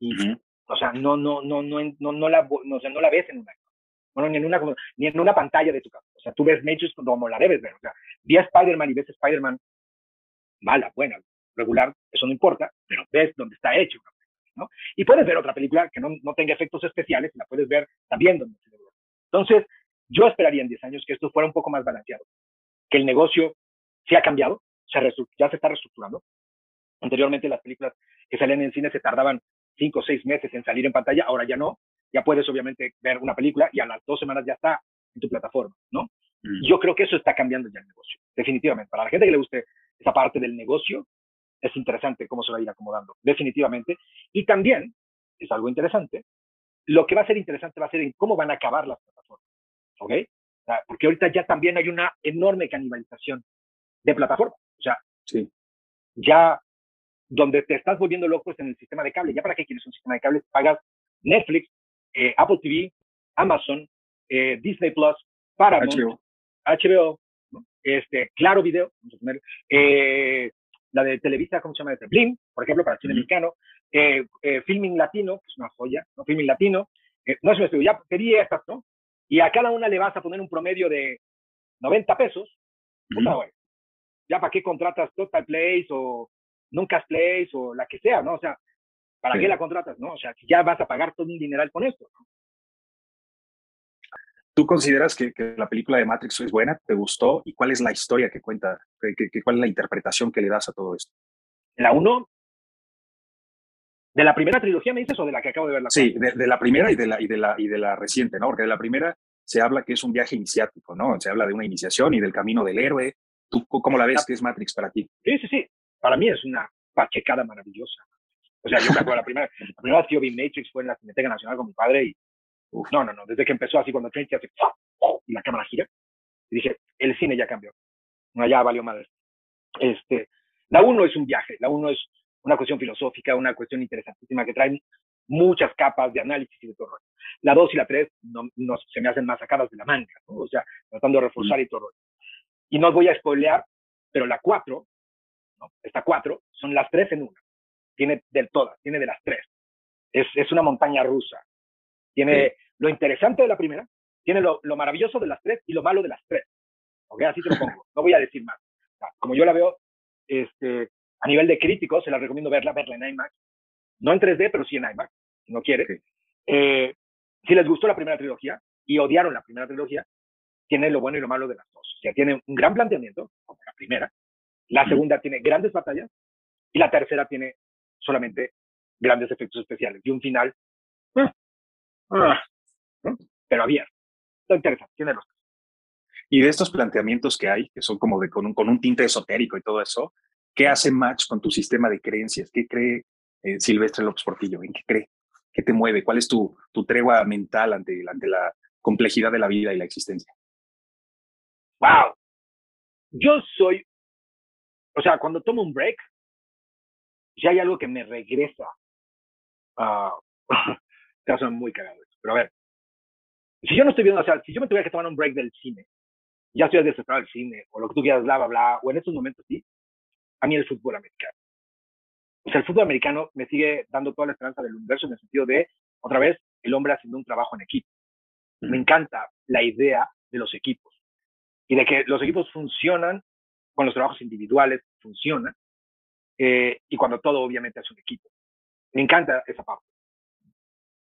Y, o sea, no, no, no, no, no, no la, no, no la ves en una, bueno, ni en una, ni en una pantalla de tu casa. O sea, tú ves Matrix como la debes ver. O sea, vi a Spider-Man y ves Spider-Man mala, buena, regular, eso no importa, pero ves dónde está hecho. ¿no? Y puedes ver otra película que no, no tenga efectos especiales y la puedes ver también donde se Entonces, yo esperaría en 10 años que esto fuera un poco más balanceado, que el negocio se ha cambiado, se ya se está reestructurando. Anteriormente las películas que salían en cine se tardaban 5 o 6 meses en salir en pantalla, ahora ya no. Ya puedes obviamente ver una película y a las dos semanas ya está en tu plataforma, ¿no? Mm. Yo creo que eso está cambiando ya el negocio, definitivamente. Para la gente que le guste esa parte del negocio, es interesante cómo se va a ir acomodando, definitivamente. Y también, es algo interesante, lo que va a ser interesante va a ser en cómo van a acabar las plataformas. ¿ok? porque ahorita ya también hay una enorme canibalización de plataformas. O sea, sí. ya donde te estás volviendo loco es en el sistema de cable. ¿Ya para qué quieres un sistema de cable? Pagas Netflix, eh, Apple TV, Amazon, eh, Disney Plus, Paramount, HBO, HBO este, Claro Video, eh, la de Televisa, ¿cómo se llama? De Blim, por ejemplo, para el cine mexicano, Filming Latino, que es una joya, ¿no? Filming Latino, no es un estudio, ya pedí estas, ¿no? y a cada una le vas a poner un promedio de 90 pesos, ya para qué contratas Total Place o Nunca Place o la que sea, ¿no? O sea, ¿para qué la contratas, no? O sea, ya vas a pagar todo un dineral con esto, ¿Tú consideras que, la película de Matrix es buena? ¿Te gustó? ¿Y cuál es la historia que cuenta? ¿Cuál es la interpretación que le das a todo esto? La uno, ¿De la primera trilogía me dices o de la que acabo de ver? La sí, de, la primera y de la, y, de la, y de la reciente, ¿no? Porque de la primera se habla que es un viaje iniciático, ¿no? Se habla de una iniciación y del camino del héroe. ¿Tú cómo la ves que es Matrix para ti? Sí, sí, sí. Para mí es una pachecada maravillosa. O sea, yo me acuerdo, la <laughs> primera, la primera vez que yo vi Matrix fue en la Cineteca Nacional con mi padre y, uf, no, no, no, desde que empezó así, cuando Trinity hace, y la cámara gira, y dije, el cine ya cambió. No, ya valió madre. Este, la uno es un viaje, la uno es una cuestión filosófica, una cuestión interesantísima que trae muchas capas de análisis y de todo. La 2 y la 3 no, no, se me hacen más sacadas de la manga, o sea, tratando de reforzar y todo. Y no os voy a spoilear, pero la 4, ¿no? esta 4, son las tres en una. Tiene de todas, tiene de las tres. Es, es una montaña rusa. Tiene lo interesante de la primera, tiene lo, lo, maravilloso de las tres y lo malo de las tres. ¿Ok? Así te lo pongo. No voy a decir más. como yo la veo, este, a nivel de crítico, se la recomiendo verla, verla en IMAX. No en 3D, pero sí en IMAX, si no quiere. Eh, si les gustó la primera trilogía y odiaron la primera trilogía, tiene lo bueno y lo malo de las dos. O sea, tiene un gran planteamiento, como la primera. La segunda tiene grandes batallas y la tercera tiene solamente grandes efectos especiales y un final, ah, ah, pero abierto. Está interesante, tiene los y de estos planteamientos que hay, que son como de con un, con un tinte esotérico y todo eso, ¿Qué hace match con tu sistema de creencias? ¿Qué cree eh, Silvestre López Portillo? ¿En qué cree? ¿Qué te mueve? ¿Cuál es tu, tu tregua mental ante, ante la complejidad de la vida y la existencia? ¡Wow! Yo soy, o sea, cuando tomo un break, ya hay algo que me regresa. Uh, <laughs> caso muy cagado. Pero a ver, si yo no estoy viendo, o sea, si yo me tuviera que tomar un break del cine, ya estoy desesperado del cine, o lo que tú quieras, bla, bla, bla, o en estos momentos sí, a mí el fútbol americano. O sea, el fútbol americano me sigue dando toda la esperanza del universo en el sentido de, otra vez, el hombre haciendo un trabajo en equipo. Me encanta la idea de los equipos y de que los equipos funcionan con los trabajos individuales, funcionan, eh, y cuando todo obviamente es un equipo. Me encanta esa parte.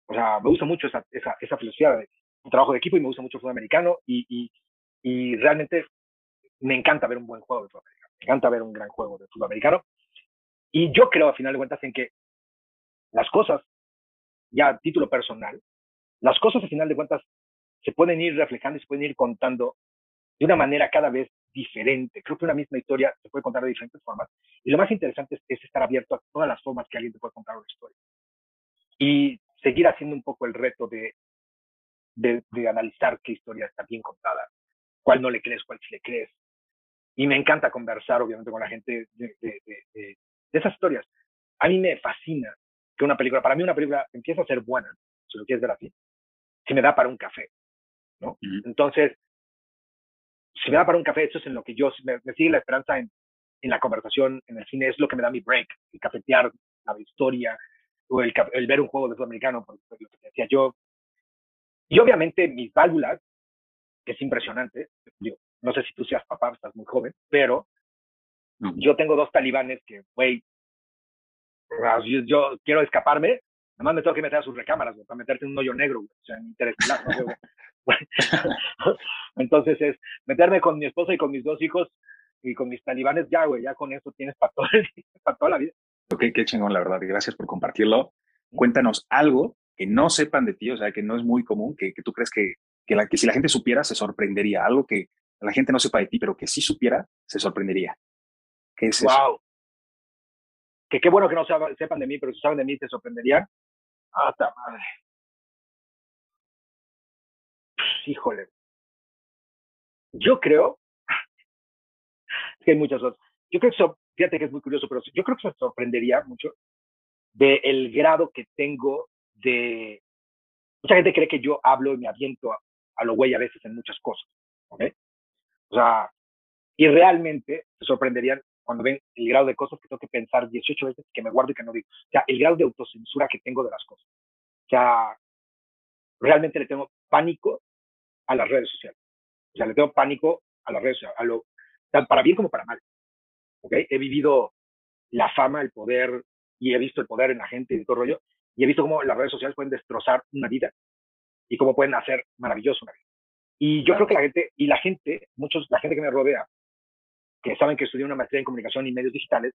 O sea, me gusta mucho esa, esa, esa filosofía de un trabajo de equipo y me gusta mucho el fútbol americano y, y, y realmente me encanta ver un buen juego de fútbol americano. Me encanta ver un gran juego de fútbol americano. Y yo creo, a final de cuentas, en que las cosas, ya a título personal, las cosas, a final de cuentas, se pueden ir reflejando y se pueden ir contando de una manera cada vez diferente. Creo que una misma historia se puede contar de diferentes formas. Y lo más interesante es, estar abierto a todas las formas que alguien te puede contar una historia. Y seguir haciendo un poco el reto de, de, analizar qué historia está bien contada, cuál no le crees, cuál sí le crees. Y me encanta conversar, obviamente, con la gente de, de, de esas historias. A mí me fascina que una película, para mí una película empieza a ser buena, si lo quieres ver así, si me da para un café, ¿no? Entonces, si me da para un café, eso es en lo que yo, me, sigue la esperanza en, en, la conversación, en el cine, es lo que me da mi break, el cafetear la historia, o el, el ver un juego de fútbol americano, por lo que decía yo. Y obviamente mis válvulas, que es impresionante, digo, no sé si tú seas papá, estás muy joven, pero yo tengo dos talibanes que, güey, yo, quiero escaparme, nada más me tengo que meter a sus recámaras, para meterte en un hoyo negro, o sea, interestelar. <laughs> Entonces es meterme con mi esposa y con mis dos hijos y con mis talibanes, ya, güey, ya con eso tienes para, <laughs> para toda la vida. Ok, qué chingón, la verdad. Gracias por compartirlo. Cuéntanos algo que no sepan de ti, o sea, que no es muy común, que, que tú crees que, que, la, que si la gente supiera se sorprendería. Algo que la gente no sepa de ti, pero que si supiera se sorprendería. ¿Qué es wow que qué bueno que no sepan de mí, pero si saben de mí se sorprenderían. ¡Hasta madre! Híjole. Yo creo, que hay muchas cosas. Yo creo que, fíjate que es muy curioso, pero yo creo que se sorprendería mucho del grado que tengo de... Mucha gente cree que yo hablo y me aviento a, a lo güey a veces en muchas cosas. ¿ok? O sea, y realmente se sorprenderían cuando ven el grado de cosas que tengo que pensar 18 veces que me guardo y que no digo. O sea, el grado de autocensura que tengo de las cosas. O sea, realmente le tengo pánico a las redes sociales. O sea, le tengo pánico a las redes sociales, a lo, tanto para bien como para mal. ¿Ok? He vivido la fama, el poder, y he visto el poder en la gente y todo rollo, y he visto cómo las redes sociales pueden destrozar una vida y cómo pueden hacer maravilloso una vida. Y yo creo que la gente, y la gente, muchos, la gente que me rodea, que saben que estudié una maestría en comunicación y medios digitales,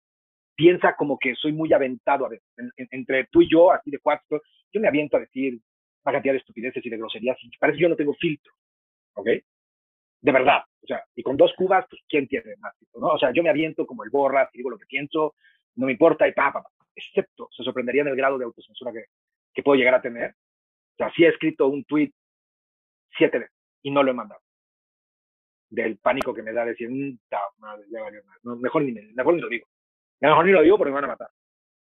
piensa como que soy muy aventado a veces. entre tú y yo, así de cuatro, yo me aviento a decir una cantidad de estupideces y de groserías parece que yo no tengo filtro, ¿ok? De verdad, o sea, y con dos cubas, pues, ¿quién tiene más filtro, no? O sea, yo me aviento como el borras y digo lo que pienso, no me importa y pa, pa, pa. Excepto, se sorprenderían el grado de autocensura que, que puedo llegar a tener. O sea, sí he escrito un tweet siete veces y no lo he mandado del pánico que me da decir, mm, madre, ya valió No, mejor, ni mejor ni lo digo. Mejor ni lo digo porque me van a matar.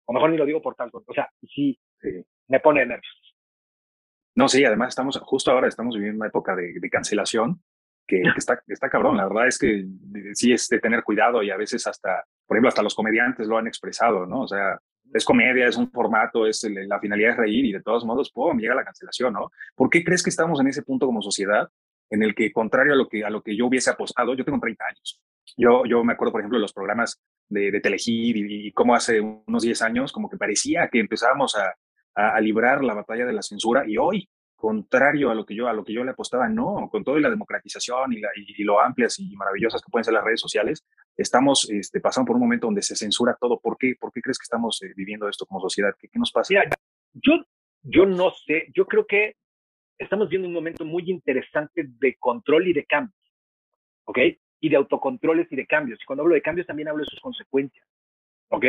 O mejor ni lo digo por tal cosa. O sea, sí, me pone nervioso. No, sí, además estamos, justo ahora estamos viviendo una época de, cancelación que, está, está cabrón. La verdad es que sí es de tener cuidado y a veces hasta, por ejemplo, hasta los comediantes lo han expresado, ¿no? O sea, es comedia, es un formato, es la finalidad es reír y de todos modos, ¡pum!, llega la cancelación, ¿no? ¿Por qué crees que estamos en ese punto como sociedad en el que, contrario a lo que, a lo que yo hubiese apostado, yo tengo 30 años. Yo, yo me acuerdo, por ejemplo, de los programas de, de Telehit y, cómo hace unos 10 años, como que parecía que empezábamos a, a, librar la batalla de la censura y hoy, contrario a lo que yo, a lo que yo le apostaba, no, con todo y la democratización y, la, y, lo amplias y maravillosas que pueden ser las redes sociales, estamos este, pasando por un momento donde se censura todo. ¿Por qué? ¿Por qué crees que estamos eh, viviendo esto como sociedad? ¿Qué, qué nos pasa? yo, yo no sé, yo creo que estamos viendo un momento muy interesante de control y de cambios, ¿ok? Y de autocontroles y de cambios. Y cuando hablo de cambios también hablo de sus consecuencias, ¿ok?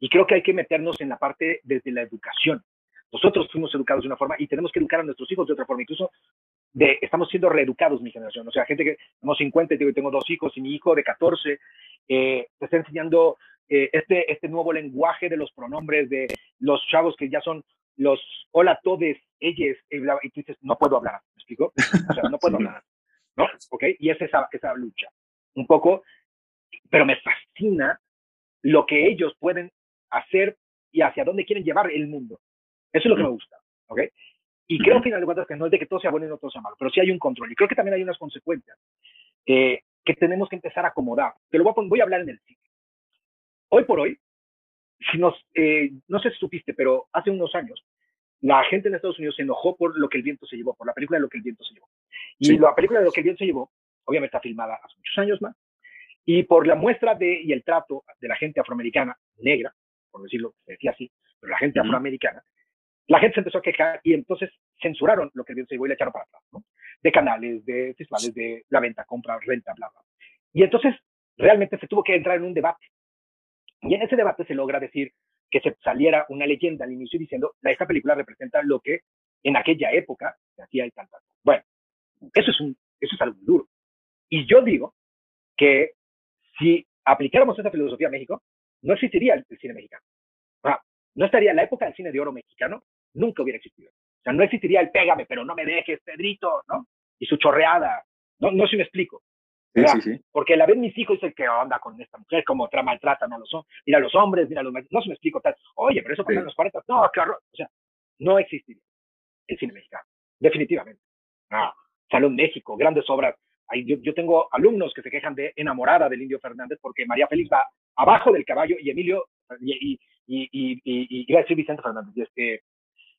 Y creo que hay que meternos en la parte desde la educación. Nosotros fuimos educados de una forma y tenemos que educar a nuestros hijos de otra forma. Incluso de, estamos siendo reeducados mi generación. O sea, gente que tenemos 50 y tengo dos hijos y mi hijo de 14 eh, te está enseñando eh, este, este nuevo lenguaje de los pronombres de los chavos que ya son los hola todes, ellos, y tú dices, no puedo hablar, ¿me explico? O sea, no puedo <laughs> hablar, ¿no? ¿Ok? Y es esa, esa lucha, un poco, pero me fascina lo que ellos pueden hacer y hacia dónde quieren llevar el mundo. Eso es lo que me gusta, ¿ok? Y creo, al final de cuentas, que no es de que todo sea bueno y no todo sea malo, pero sí hay un control. Y creo que también hay unas consecuencias eh, que tenemos que empezar a acomodar. Te lo voy a, voy a hablar en el cine. Hoy por hoy, si nos, eh, no sé si supiste, pero hace unos años, la gente en Estados Unidos se enojó por lo que el viento se llevó, por la película de lo que el viento se llevó. Y la película de lo que el viento se llevó, obviamente está filmada hace muchos años más, y por la muestra de, y el trato de la gente afroamericana, negra, por decirlo, se decía así, pero la gente afroamericana, la gente se empezó a quejar y entonces censuraron lo que el viento se llevó y le echaron para atrás, ¿no? De canales, de festivales, de la venta, compra, renta, bla, bla. Y entonces realmente se tuvo que entrar en un debate. Y en ese debate se logra decir que se saliera una leyenda al inicio diciendo, esta película representa lo que en aquella época se hacía el tal, Bueno, eso es, un, eso es algo duro. Y yo digo que si aplicáramos esa filosofía a México, no existiría el, cine mexicano. no estaría la época del cine de oro mexicano, nunca hubiera existido. O sea, no existiría el pégame, pero no me dejes, Pedrito, ¿no? Y su chorreada. No, no sé si me explico. Sí, sí, sí. Porque la vez mis hijos dicen que onda con esta mujer, como maltratan a los hombres, mira a los hombres, mira a los no se me explico tal. Oye, pero eso pasa en los 40. No, claro, o sea, no existiría el cine mexicano, definitivamente. Ah, Salón México, grandes obras. yo, yo, tengo alumnos que se quejan de enamorada del Indio Fernández porque María Félix va abajo del caballo y Emilio, y, y, y, y iba a decir Vicente Fernández, y, este,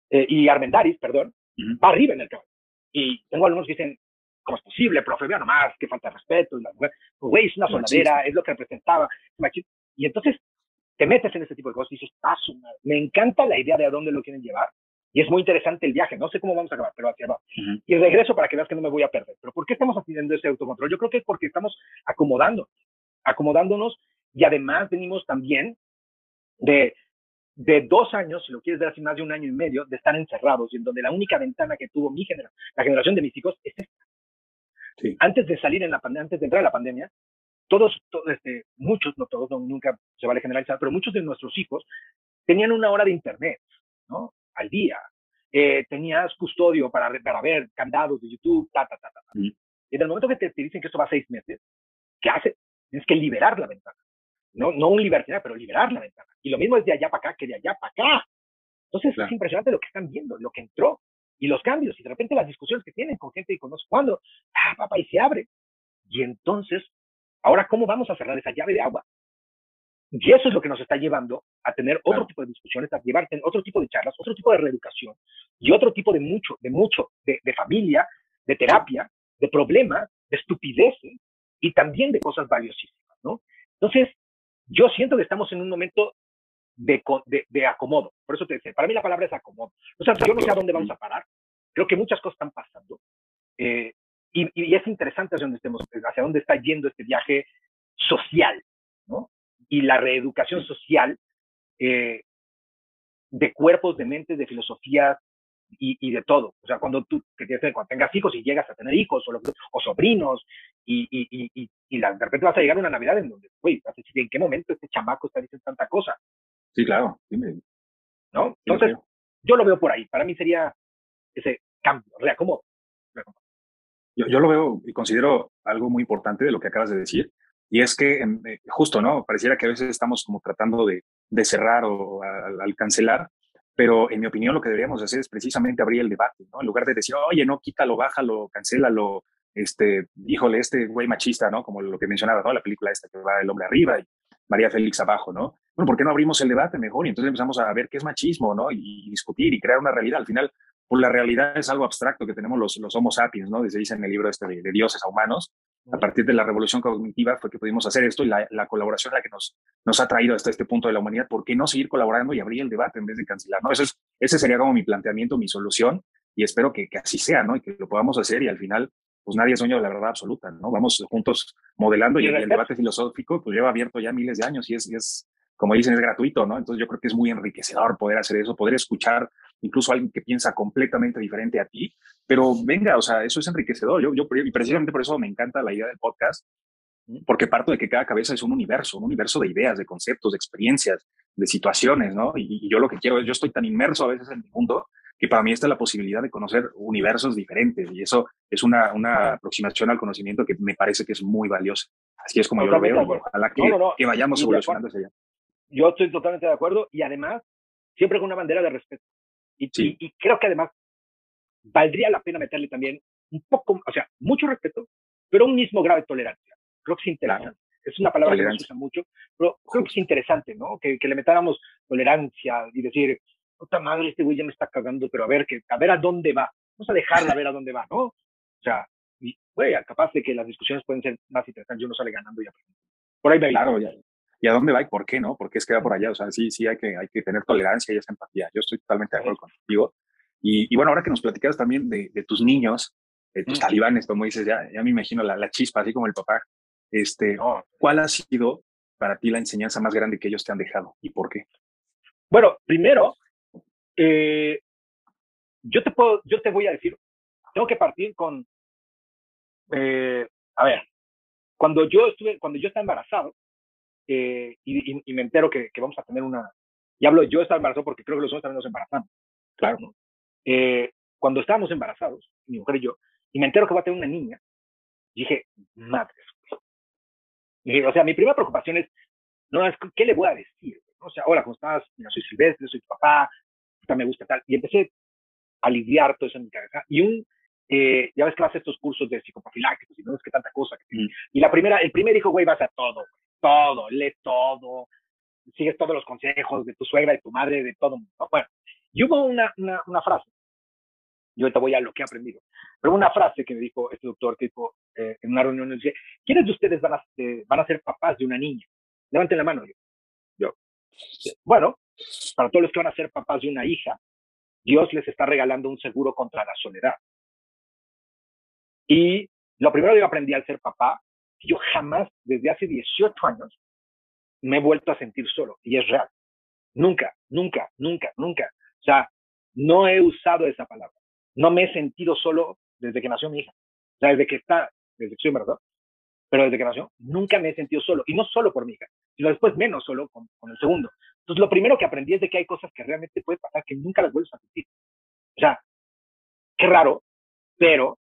eh, y Armendaris, perdón, va arriba en el caballo. Y tengo alumnos que dicen, ¿cómo es posible, profe? Vea nomás, que falta de respeto. Pues, güey, es una soldadera, es lo que representaba. Y entonces te metes en ese tipo de cosas y dices, ah, me encanta la idea de a dónde lo quieren llevar. Y es muy interesante el viaje. No sé cómo vamos a acabar, pero hacia abajo. Y regreso para que veas que no me voy a perder. Pero ¿por qué estamos haciendo ese autocontrol? Yo creo que es porque estamos acomodando, acomodándonos y además venimos también de, de dos años, si lo quieres ver así, más de un año y medio, de estar encerrados y en donde la única ventana que tuvo mi generación, la generación de mis hijos, es esta. Antes de salir en la pandemia, antes de entrar a la pandemia, todos, este, muchos, no todos, nunca se vale generalizar, pero muchos de nuestros hijos tenían una hora de internet, ¿no? Al día. Eh, tenías custodio para, para ver candados de YouTube, ta, ta, ta, ta. Y en el momento que te, dicen que esto va seis meses, ¿qué haces? Tienes que liberar la ventana. No, no un libertad, pero liberar la ventana. Y lo mismo es de allá para acá que de allá para acá. Entonces es impresionante lo que están viendo, lo que entró y los cambios. Y de repente las discusiones que tienen con gente y con no sé cuándo, ah, papá, y se abre. Y entonces, ahora, ¿cómo vamos a cerrar esa llave de agua? Y eso es lo que nos está llevando a tener otro tipo de discusiones, a llevarte otro tipo de charlas, otro tipo de reeducación y otro tipo de mucho, de mucho, de, de familia, de terapia, de problemas, de estupideces y también de cosas valiosísimas, ¿no? Entonces, yo siento que estamos en un momento de, de, de, acomodo. Por eso te decía, para mí la palabra es acomodo. O sea, yo no sé a dónde vamos a parar. Creo que muchas cosas están pasando. Eh, y, y, es interesante hacia dónde, estemos, hacia dónde está yendo este viaje social, ¿no? Y la reeducación social eh, de cuerpos, de mentes, de filosofías y, y, de todo. O sea, cuando tú que tienes, cuando tengas hijos y llegas a tener hijos o, o sobrinos y, y, y, y, de repente vas a llegar a una Navidad en donde, güey, ¿en qué momento este chamaco está diciendo tanta cosa? Sí, claro, dime. ¿No? Entonces, yo lo veo por ahí. Para mí sería ese cambio, reacomodo. Yo, yo lo veo y considero algo muy importante de lo que acabas de decir, y es que eh, justo, ¿no? Pareciera que a veces estamos como tratando de, de cerrar o al, cancelar, pero en mi opinión lo que deberíamos hacer es precisamente abrir el debate, ¿no? En lugar de decir, oye, no, quítalo, bájalo, cancélalo, este, híjole, este güey machista, ¿no? Como lo que mencionaba, ¿no? La película esta que va el hombre arriba y María Félix abajo, ¿no? Bueno, ¿por qué no abrimos el debate mejor? Y entonces empezamos a ver qué es machismo, ¿no? Y, discutir y crear una realidad. Al final, pues la realidad es algo abstracto que tenemos los, los homo sapiens, ¿no? Se dice en el libro este de, dioses a humanos. A partir de la revolución cognitiva fue que pudimos hacer esto y la, la colaboración la que nos, nos ha traído hasta este punto de la humanidad. ¿Por qué no seguir colaborando y abrir el debate en vez de cancelar? ¿no? Eso es, ese sería como mi planteamiento, mi solución y espero que, que así sea, ¿no? Y que lo podamos hacer y al final pues nadie sueña de la verdad absoluta, ¿no? Vamos juntos modelando y, el debate filosófico pues lleva abierto ya miles de años y es, es, como dicen, es gratuito, ¿no? Entonces yo creo que es muy enriquecedor poder hacer eso, poder escuchar incluso a alguien que piensa completamente diferente a ti, pero venga, o sea, eso es enriquecedor. Yo, yo y precisamente por eso me encanta la idea del podcast, porque parto de que cada cabeza es un universo, un universo de ideas, de conceptos, de experiencias, de situaciones, ¿no? Y, y yo lo que quiero es, yo estoy tan inmerso a veces en mi mundo que para mí está la posibilidad de conocer universos diferentes y eso es una, una aproximación al conocimiento que me parece que es muy valiosa. Así es como yo lo veo y ojalá que, que vayamos evolucionando hacia allá. Yo estoy totalmente de acuerdo y además siempre con una bandera de respeto. Y, y, creo que además valdría la pena meterle también un poco, o sea, mucho respeto, pero un mismo grado de tolerancia. Creo que es interesante. Es una palabra que se usa mucho, pero creo que es interesante, ¿no? Que, que le metáramos tolerancia y decir, puta madre, este güey ya me está cagando, pero a ver, que, a ver a dónde va. Vamos a dejarla a ver a dónde va, ¿no? O sea, y, güey, capaz de que las discusiones pueden ser más interesantes, yo no sale ganando ya. Por ahí me Claro, ya. ¿Y a dónde va y por qué no? Porque es que va por allá. O sea, sí, sí hay que, hay que tener tolerancia y esa empatía. Yo estoy totalmente de acuerdo contigo. Y, y bueno, ahora que nos platicas también de, de tus niños, de tus talibanes, como dices, ya, ya me imagino la, la, chispa, así como el papá Este, ¿Cuál ha sido para ti la enseñanza más grande que ellos te han dejado y por qué? Bueno, primero, eh, yo te puedo, yo te voy a decir, tengo que partir con, eh, a ver, cuando yo estuve, cuando yo estaba embarazado eh, y, me entero que, vamos a tener una, y hablo yo estaba embarazado porque creo que los hombres también nos embarazamos, claro, ¿no? cuando estábamos embarazados, mi mujer y yo, y me entero que va a tener una niña, dije, madre, o sea, mi primera preocupación es, no, es ¿qué le voy a decir? O sea, hola, ¿cómo estás? Mira, soy Silvestre, soy tu papá, me gusta tal. Y empecé a lidiar todo eso en mi cabeza. Y un, eh, ya ves que haces estos cursos de psicoprofilácticos y no es que tanta cosa. Mm. Y la primera, el primer dijo, güey, vas a todo, todo, lee todo, sigues todos los consejos de tu suegra, de tu madre, de todo. Bueno, y hubo una, una, una frase, yo ahorita voy a lo que he aprendido, pero una frase que me dijo este doctor que dijo eh, en una reunión, dice, ¿quiénes de ustedes van a, eh, van a ser papás de una niña? Levanten la mano. Yo, yo, bueno, para todos los que van a ser papás de una hija, Dios les está regalando un seguro contra la soledad. Y lo primero que yo aprendí al ser papá, yo jamás, desde hace 18 años, me he vuelto a sentir solo. Y es real. Nunca, nunca, nunca, nunca. O sea, no he usado esa palabra. No me he sentido solo desde que nació mi hija. O sea, desde que está, desde que soy verdad, pero desde que nació, nunca me he sentido solo. Y no solo por mi hija, sino después menos solo con el segundo. Entonces, lo primero que aprendí es de que hay cosas que realmente puede pasar que nunca las vuelves a sentir. O sea, qué raro, pero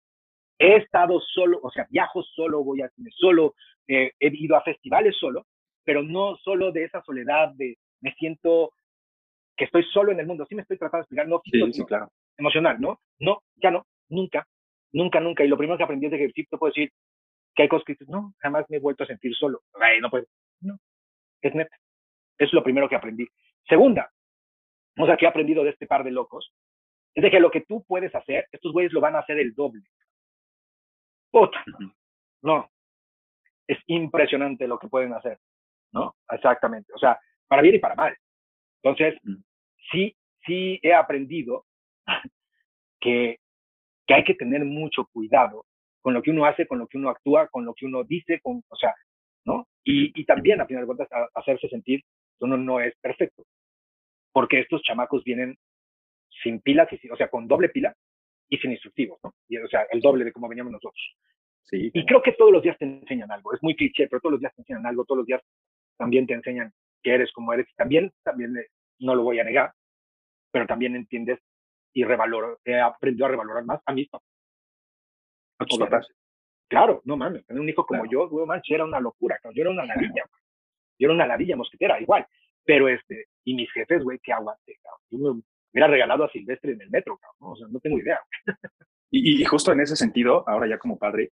he estado solo, o sea, viajo solo, voy a cine solo, eh, he ido a festivales solo, pero no solo de esa soledad de me siento que estoy solo en el mundo. Sí me estoy tratando de explicar, no, sí, claro. emocional, ¿no? No, ya no, nunca, nunca, nunca. Y lo primero que aprendí es de que sí te puedo decir que hay cosas que dices, no, jamás me he vuelto a sentir solo. Ay, no puedo. No, es neta. Es lo primero que aprendí. Segunda, o sea, que he aprendido de este par de locos, es de que lo que tú puedes hacer, estos güeyes lo van a hacer el doble. Puta, no. Es impresionante lo que pueden hacer, ¿no? Exactamente. O sea, para bien y para mal. Entonces, sí, sí he aprendido que, que hay que tener mucho cuidado con lo que uno hace, con lo que uno actúa, con lo que uno dice, con, o sea, ¿no? Y, y también, a final de cuentas, hacerse sentir uno no es perfecto. Porque estos chamacos vienen sin pilas, y o sea, con doble pila y sin instructivos, ¿no? Y, o sea, el doble de como veníamos nosotros. Sí. Y creo que todos los días te enseñan algo. Es muy cliché, pero todos los días te enseñan algo. Todos los días también te enseñan que eres como eres. Y también, también eh, no lo voy a negar, pero también entiendes y revaloro, he aprendido a revalorar más a mis papás. A tus papás. Claro, no mames, tener un hijo como yo, güey, manche, era una locura, yo era una <laughs> ladilla, yo era una ladilla mosquetera, igual. Pero este, y mis jefes, güey, qué aguante, cabrón. Yo me hubiera regalado a Silvestre en el metro, cabrón. O sea, no tengo idea. y, y, justo en ese sentido, ahora ya como padre,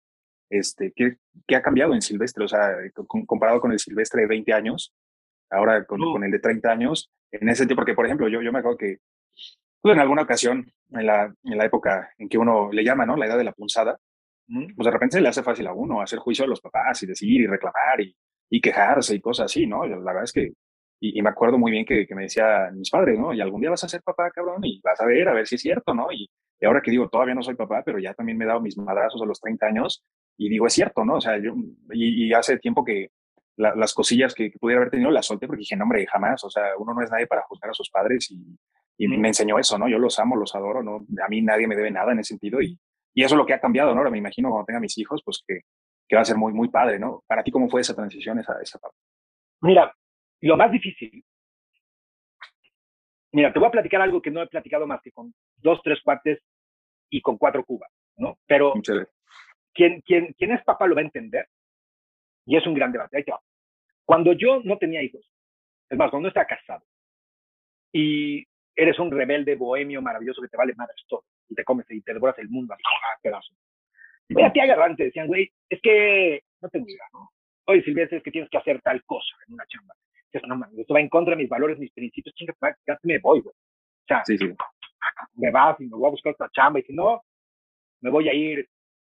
este, ¿qué, qué ha cambiado en Silvestre? O sea, comparado con el Silvestre de 20 años, ahora con, con, el de 30 años, en ese sentido, porque por ejemplo, yo, yo me acuerdo que pues, en alguna ocasión, en la, en la época en que uno le llama, ¿no? La edad de la punzada, pues de repente se le hace fácil a uno hacer juicio a los papás y decir y reclamar y, y quejarse y cosas así, ¿no? La verdad es que, y, me acuerdo muy bien que, que, me decían mis padres, ¿no? Y algún día vas a ser papá, cabrón, y vas a ver, a ver si es cierto, ¿no? Y, ahora que digo, todavía no soy papá, pero ya también me he dado mis madrazos a los 30 años y digo, es cierto, ¿no? O sea, yo, y, hace tiempo que las cosillas que, pudiera haber tenido las solté porque dije, no, hombre, jamás, o sea, uno no es nadie para juzgar a sus padres y, y me enseñó eso, ¿no? Yo los amo, los adoro, ¿no? A mí nadie me debe nada en ese sentido y, y eso es lo que ha cambiado, ¿no? Ahora me imagino cuando tenga mis hijos, pues que, que va a ser muy, muy padre, ¿no? Para ti, ¿cómo fue esa transición, esa, esa parte? Mira, lo más difícil. Mira, te voy a platicar algo que no he platicado más que con dos, tres cuates y con cuatro cubas, ¿no? Pero quien, quien, quien es papá lo va a entender y es un gran debate. Ahí te va. Cuando yo no tenía hijos, es más, cuando no estaba casado y eres un rebelde bohemio maravilloso que te vale madres todo y te comes y te devoras el mundo a pedazos. Voy a ti agarrante, decían, güey, es que no tengo idea, ¿no? oye, Silvestre, es que tienes que hacer tal cosa en una chamba. Dices, no mames, esto va en contra de mis valores, mis principios, chinga, ya me voy, güey. O sea, sí, sí. me vas y me voy a buscar otra chamba, y si no, me voy a ir,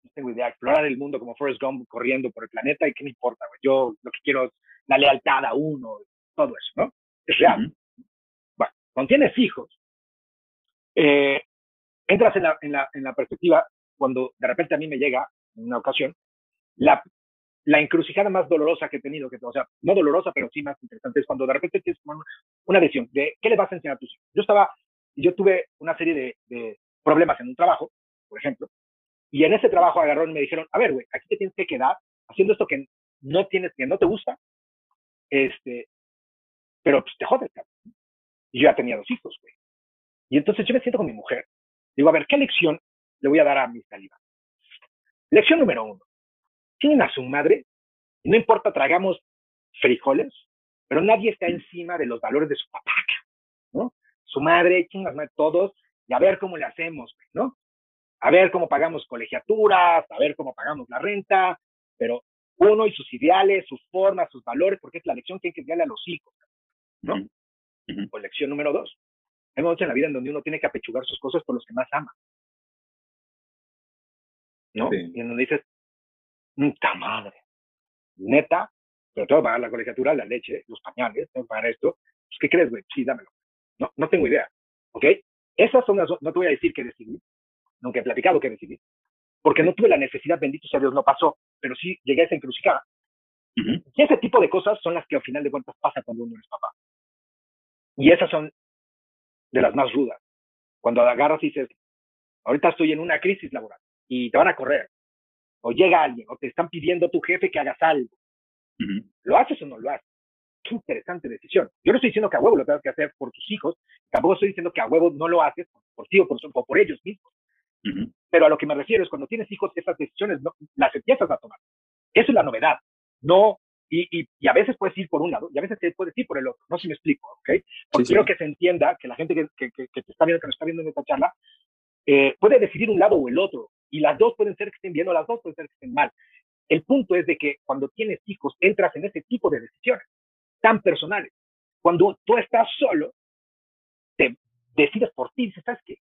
no tengo idea, a explorar el mundo como Forrest Gump corriendo por el planeta, y qué me importa, güey. Yo lo que quiero es la lealtad a uno, todo eso, ¿no? Es real. Bueno, cuando tienes hijos, eh, entras en la, en, la, en la perspectiva, cuando de repente a mí me llega, en una ocasión, la la encrucijada más dolorosa que he tenido, que, o sea, no dolorosa, pero sí más interesante, es cuando de repente tienes una decisión de qué le vas a enseñar a tus hijos. Yo estaba, yo tuve una serie de, de problemas en un trabajo, por ejemplo, y en ese trabajo agarraron y me dijeron, a ver, güey, aquí te tienes que quedar haciendo esto que no tienes, que no te gusta, este, pero pues te jodes, cabrón. Y yo ya tenía dos hijos, güey. Y entonces yo me siento con mi mujer. Digo, a ver, ¿qué lección le voy a dar a mis talibán? Lección número uno. Tienen a su madre, y no importa, tragamos frijoles, pero nadie está encima de los valores de su papá, ¿no? Su madre, chingas madre, todos, y a ver cómo le hacemos, ¿no? A ver cómo pagamos colegiaturas, a ver cómo pagamos la renta, pero uno y sus ideales, sus formas, sus valores, porque es la lección que hay que darle a los hijos, ¿no? Pues lección número dos. Hay momentos en la vida en donde uno tiene que apechugar sus cosas por los que más ama. ¿No? Y en donde dices, puta madre, neta, pero tengo que pagar la colegiatura, la leche, los pañales, tengo que pagar esto. Pues, ¿Qué crees, güey? Sí, dámelo. No, no tengo idea. ¿Ok? Esas son las, no te voy a decir que decidí, nunca he platicado que decidí, porque no tuve la necesidad, bendito sea Dios, no pasó, pero sí llegué a esa encrucijada. Y ese tipo de cosas son las que al final de cuentas pasa cuando uno es papá. Y esas son de las más rudas. Cuando agarras y dices, ahorita estoy en una crisis laboral y te van a correr, o llega alguien, o te están pidiendo a tu jefe que hagas algo. ¿Lo haces o no lo haces? Qué interesante decisión. Yo no estoy diciendo que a huevo lo tengas que hacer por tus hijos, tampoco estoy diciendo que a huevo no lo haces por, ti o por, por ellos mismos. Pero a lo que me refiero es cuando tienes hijos, esas decisiones no, las empiezas a tomar. Eso es la novedad. No, y, y, y, a veces puedes ir por un lado y a veces puedes ir por el otro. No sé si me explico, ¿ok? Porque quiero que se entienda que la gente que, que, que, te está viendo, que nos está viendo en esta charla, eh, puede decidir un lado o el otro. Y las dos pueden ser que estén bien o las dos pueden ser que estén mal. El punto es de que cuando tienes hijos, entras en ese tipo de decisiones tan personales. Cuando tú estás solo, te decides por ti, dices, ¿sabes qué?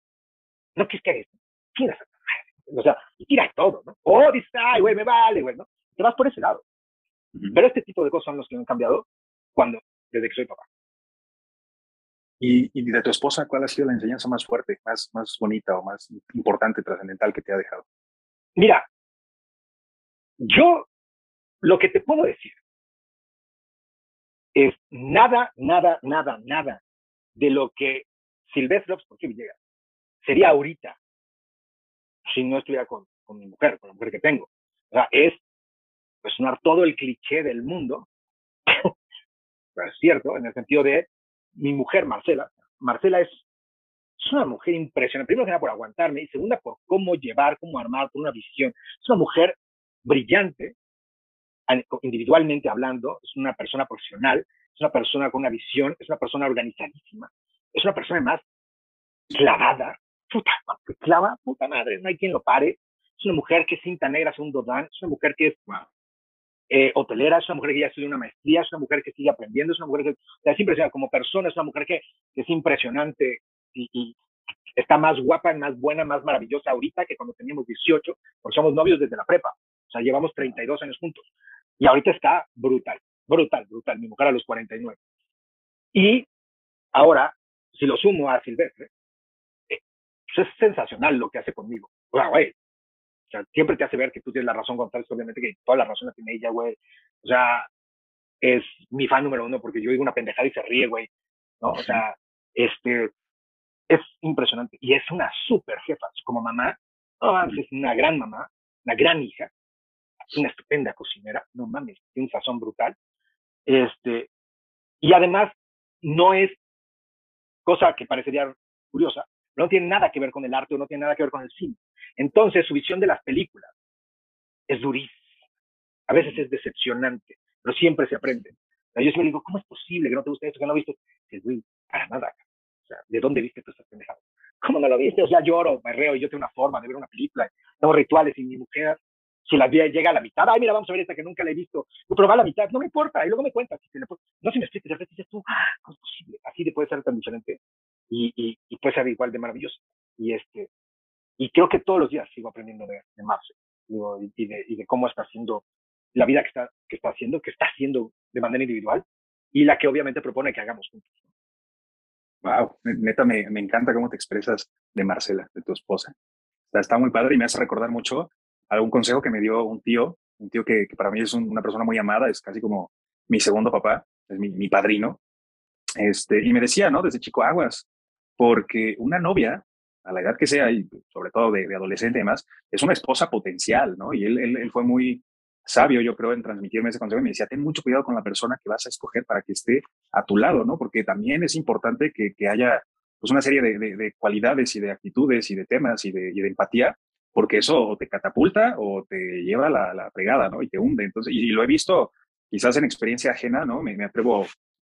No quieres que hagas tiras o sea, y tiras todo, ¿no? O dices, ay, güey, me vale, güey, ¿no? Te vas por ese lado. Pero este tipo de cosas son los que han cambiado cuando, desde que soy papá. ¿Y, y de tu esposa, cuál ha sido la enseñanza más fuerte, más, más bonita o más importante, trascendental que te ha dejado? Mira, yo lo que te puedo decir es nada, nada, nada, nada de lo que Silvestre ¿por qué Villegas sería ahorita si no estuviera con, con mi mujer, con la mujer que tengo. O sea, es pues, sonar todo el cliché del mundo, <laughs> pero es cierto, en el sentido de mi mujer, Marcela. Marcela es, es una mujer impresionante, primero por aguantarme y segunda por cómo llevar, cómo armar, por una visión. Es una mujer brillante, individualmente hablando, es una persona profesional, es una persona con una visión, es una persona organizadísima, es una persona más clavada, puta, clava, puta madre, no hay quien lo pare. Es una mujer que es cinta negra, segundo dan, es una mujer que es eh, hotelera, es una mujer que ya estudió una maestría, es una mujer que sigue aprendiendo, es una mujer que es impresionante como persona, es una mujer que, es impresionante y, y, está más guapa, más buena, más maravillosa ahorita que cuando teníamos 18, porque somos novios desde la prepa. O sea, llevamos 32 años juntos. Y ahorita está brutal, brutal, brutal. Mi mujer a los 49. Y ahora, si lo sumo a Silvestre, pues, es sensacional lo que hace conmigo. O sea, sea, siempre te hace ver que tú tienes la razón tal, obviamente que toda la razón la tiene ella, güey. O sea, es mi fan número uno porque yo digo una pendejada y se ríe, güey. ¿No? O sea, este, es impresionante. Y es una súper jefa. Como mamá, es una gran mamá, una gran hija, una estupenda cocinera, no mames, tiene un sazón brutal. Este, y además, no es cosa que parecería curiosa, no tiene nada que ver con el arte o no tiene nada que ver con el cine. Entonces, su visión de las películas es durísima. A veces es decepcionante, pero siempre se aprende. yo siempre digo, ¿cómo es posible que no te guste esto, que no viste? Dices, güey, para nada. O sea, ¿de dónde viste tú estás pendejado? ¿Cómo no lo viste? O sea, lloro, me reo, y yo tengo una forma de ver una película, tengo rituales y mi mujer, si la llega a la mitad, ay, mira, vamos a ver esta que nunca la he visto, pero va a la mitad, no me importa, y luego me cuentas. Si no, si me explicas, de repente dices tú, ah, ¿cómo es posible? Así de puede ser tan diferente y, y, puede ser igual de maravilloso. Y, este, y creo que todos los días sigo aprendiendo de, de Marce y, de, y de cómo está haciendo la vida que está, que está haciendo, que está haciendo de manera individual y la que obviamente propone que hagamos juntos. Wow, neta, me, me encanta cómo te expresas de Marcela, de tu esposa. Está, muy padre y me hace recordar mucho algún consejo que me dio un tío, un tío que, para mí es una persona muy amada, es casi como mi segundo papá, es mi, mi padrino. Este, y me decía, ¿no? Desde chico aguas, porque una novia, a la edad que sea, y sobre todo de, adolescente y demás, es una esposa potencial, ¿no? Y él, fue muy sabio, yo creo, en transmitirme ese consejo. Y me decía, ten mucho cuidado con la persona que vas a escoger para que esté a tu lado, ¿no? Porque también es importante que, haya pues, una serie de, de, de, cualidades y de actitudes y de temas y de, y de empatía porque eso te catapulta o te lleva la, la pegada, ¿no? Y te hunde. Entonces, y, lo he visto quizás en experiencia ajena, ¿no? Me, me, atrevo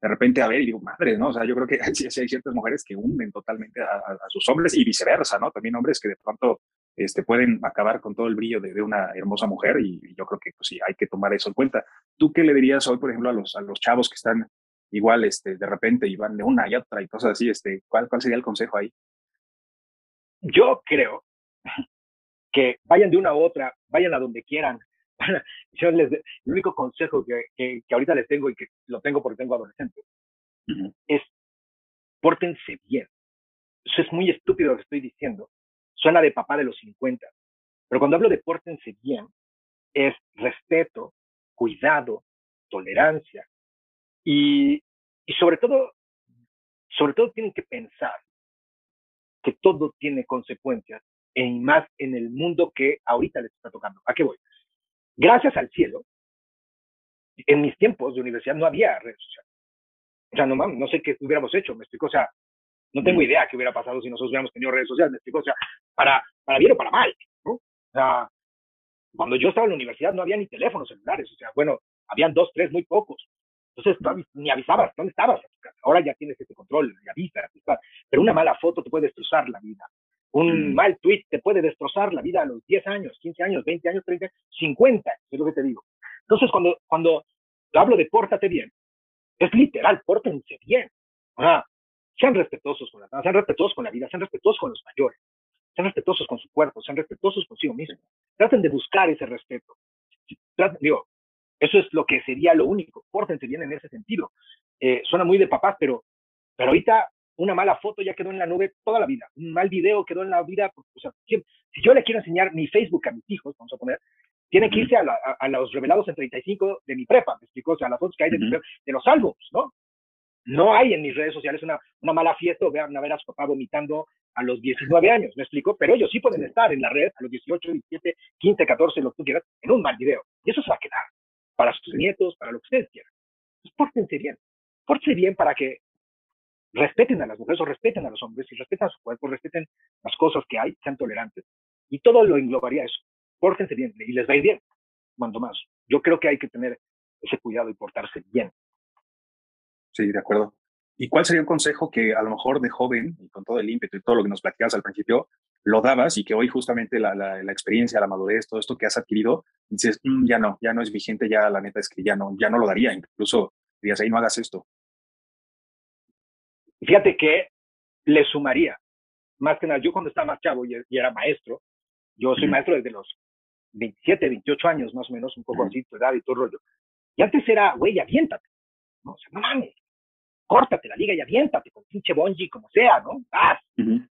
de repente a ver y digo, madre, ¿no? O sea, yo creo que <laughs> hay, hay ciertas mujeres que hunden totalmente a, sus hombres y viceversa, ¿no? También hombres que de pronto este, pueden acabar con todo el brillo de, una hermosa mujer y, y, yo creo que pues sí, hay que tomar eso en cuenta. ¿Tú qué le dirías hoy, por ejemplo, a los, a los chavos que están igual este, de repente y van de una y otra y cosas así? Este, ¿cuál, ¿Cuál sería el consejo ahí? Yo creo que vayan de una a otra, vayan a donde quieran. Yo les, el único consejo que, que, que, ahorita les tengo y que lo tengo porque tengo adolescentes uh -huh. es pórtense bien. Eso es muy estúpido lo que estoy diciendo. Suena de papá de los 50. Pero cuando hablo de pórtense bien, es respeto, cuidado, tolerancia. Y, y sobre todo, sobre todo tienen que pensar que todo tiene consecuencias y más en el mundo que ahorita les está tocando. ¿A qué voy? Gracias al cielo, en mis tiempos de universidad no había redes sociales. O sea, no, no sé qué hubiéramos hecho, me explico. O sea, no tengo idea qué hubiera pasado si nosotros hubiéramos tenido redes sociales, me explico. O sea, para, para bien o para mal, ¿no? O sea, cuando yo estaba en la universidad no había ni teléfonos celulares. O sea, bueno, habían dos, tres, muy pocos. Entonces, tú ni avisabas dónde estabas. Ahora ya tienes ese control, ya avisas. Pero una mala foto te puede destrozar la vida. Un mm. mal tweet te puede destrozar la vida a los 10 años, 15 años, 20 años, 30, 50, es lo que te digo. Entonces, cuando, cuando hablo de pórtate bien, es literal, pórtense bien. Ajá. Sean respetuosos con la sean respetuosos con la vida, sean respetuosos con los mayores, sean respetuosos con su cuerpo, sean respetuosos consigo mismos. Traten de buscar ese respeto. Traten, digo, eso es lo que sería lo único. Pórtense bien en ese sentido. Eh, suena muy de papás, pero, pero ahorita una mala foto ya quedó en la nube toda la vida. Un mal video quedó en la vida. O sea, si, si yo le quiero enseñar mi Facebook a mis hijos, vamos a poner, tiene que irse a, la, a, a, los revelados en 35 de mi prepa, me explicó, o sea, las fotos que hay de, uh -huh. de los álbumes, ¿no? No hay en mis redes sociales una, una mala fiesta o vean a ver a su papá vomitando a los 19 años, me explico, pero ellos sí pueden estar en la red a los 18, 17, 15, 14, lo que tú quieras, en un mal video. Y eso se va a quedar para sus nietos, para lo que ustedes quieran. Entonces, pórtense bien. Pórtense bien para que respeten a las mujeres o respeten a los hombres y respeten a su cuerpo, respeten las cosas que hay, sean tolerantes. Y todo lo englobaría eso. Pórtense bien y les va a ir bien. Cuando más. Yo creo que hay que tener ese cuidado y portarse bien. Sí, de acuerdo. ¿Y cuál sería un consejo que a lo mejor de joven, y con todo el ímpetu y todo lo que nos platicabas al principio, lo dabas y que hoy justamente la, la, la experiencia, la madurez, todo esto que has adquirido, dices, mmm, ya no, ya no es vigente, ya la neta es que ya no, ya no lo daría, incluso dirías, ahí no hagas esto. Fíjate que le sumaría, más que nada, yo cuando estaba más chavo y, y era maestro, yo soy uh -huh. maestro desde los 27, 28 años más o menos, un poco uh -huh. así, tu edad y todo el rollo. Y antes era, güey, aviéntate. No, o sea, no mames, córtate la liga y aviéntate con pinche bungee, como sea, ¿no? ¡Vas! Uh -huh.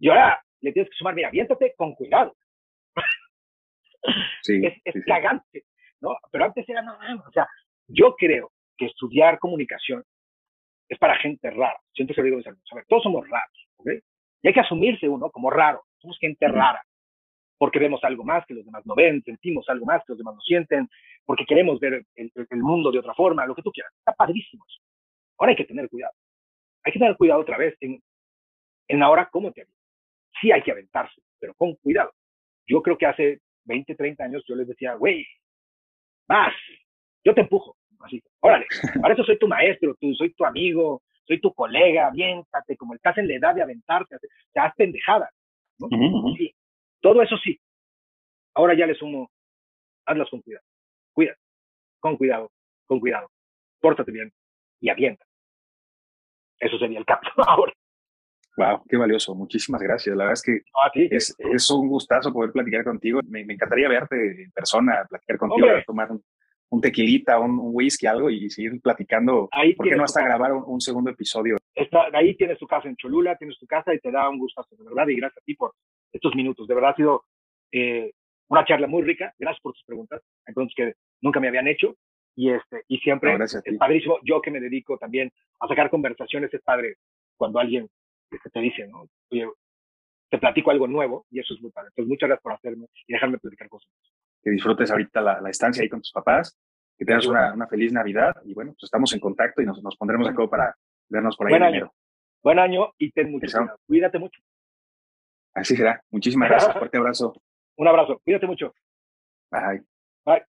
Y ahora le tienes que sumar, mira, aviéntate con cuidado. Sí, es, es sí, cagante, ¿no? Pero antes era, no mames, o sea, yo creo que estudiar comunicación es para gente rara. Siempre se lo digo mis alumnos. A ver, todos somos raros, ¿ok? Y hay que asumirse uno como raro. Somos gente rara. Porque vemos algo más que los demás no ven, sentimos algo más que los demás no sienten, porque queremos ver el, el mundo de otra forma, lo que tú quieras. Está padrísimo eso. Ahora hay que tener cuidado. Hay que tener cuidado otra vez en, en ahora cómo te avientas. Sí hay que aventarse, pero con cuidado. Yo creo que hace 20, 30 años yo les decía, güey, vas, yo te empujo. Así, órale, para eso soy tu maestro, tú, soy tu amigo, soy tu colega, aviéntate, como estás en la edad de aventarte, sea, haz pendejadas. ¿no? Uh -huh. Sí, todo eso sí. Ahora ya le sumo, hazlas con cuidado. Cuídate, con cuidado, con cuidado. Pórtate bien y avienta. Eso sería el cambio <laughs> ahora. Wow, qué valioso. Muchísimas gracias. La verdad es que es, es, un gustazo poder platicar contigo. Me, me, encantaría verte en persona, platicar contigo, tomar un, un tequilita, un, un, whisky, algo y seguir platicando. Ahí ¿Por qué no hasta grabar un, un, segundo episodio? Está, ahí tienes tu casa en Cholula, tienes tu casa y te da un gustazo, de verdad, y gracias a ti por estos minutos. De verdad ha sido eh, una charla muy rica. Gracias por tus preguntas. Entonces, que nunca me habían hecho. Y, este, y siempre es padrísimo. Yo que me dedico también a sacar conversaciones, es padre cuando alguien este, te dice, ¿no? Oye, te platico algo nuevo y eso es muy padre. Entonces, muchas gracias por hacerme y dejarme platicar cosas. Que disfrutes ahorita la, la estancia ahí con tus papás, que tengas una, una, feliz Navidad y bueno, pues estamos en contacto y nos, nos pondremos de acuerdo para vernos por ahí Buen en año. enero. Buen año y ten mucho cuidado. Cuídate mucho. Así será. Muchísimas gracias. <laughs> Fuerte abrazo. Un abrazo. Cuídate mucho. Bye. Bye.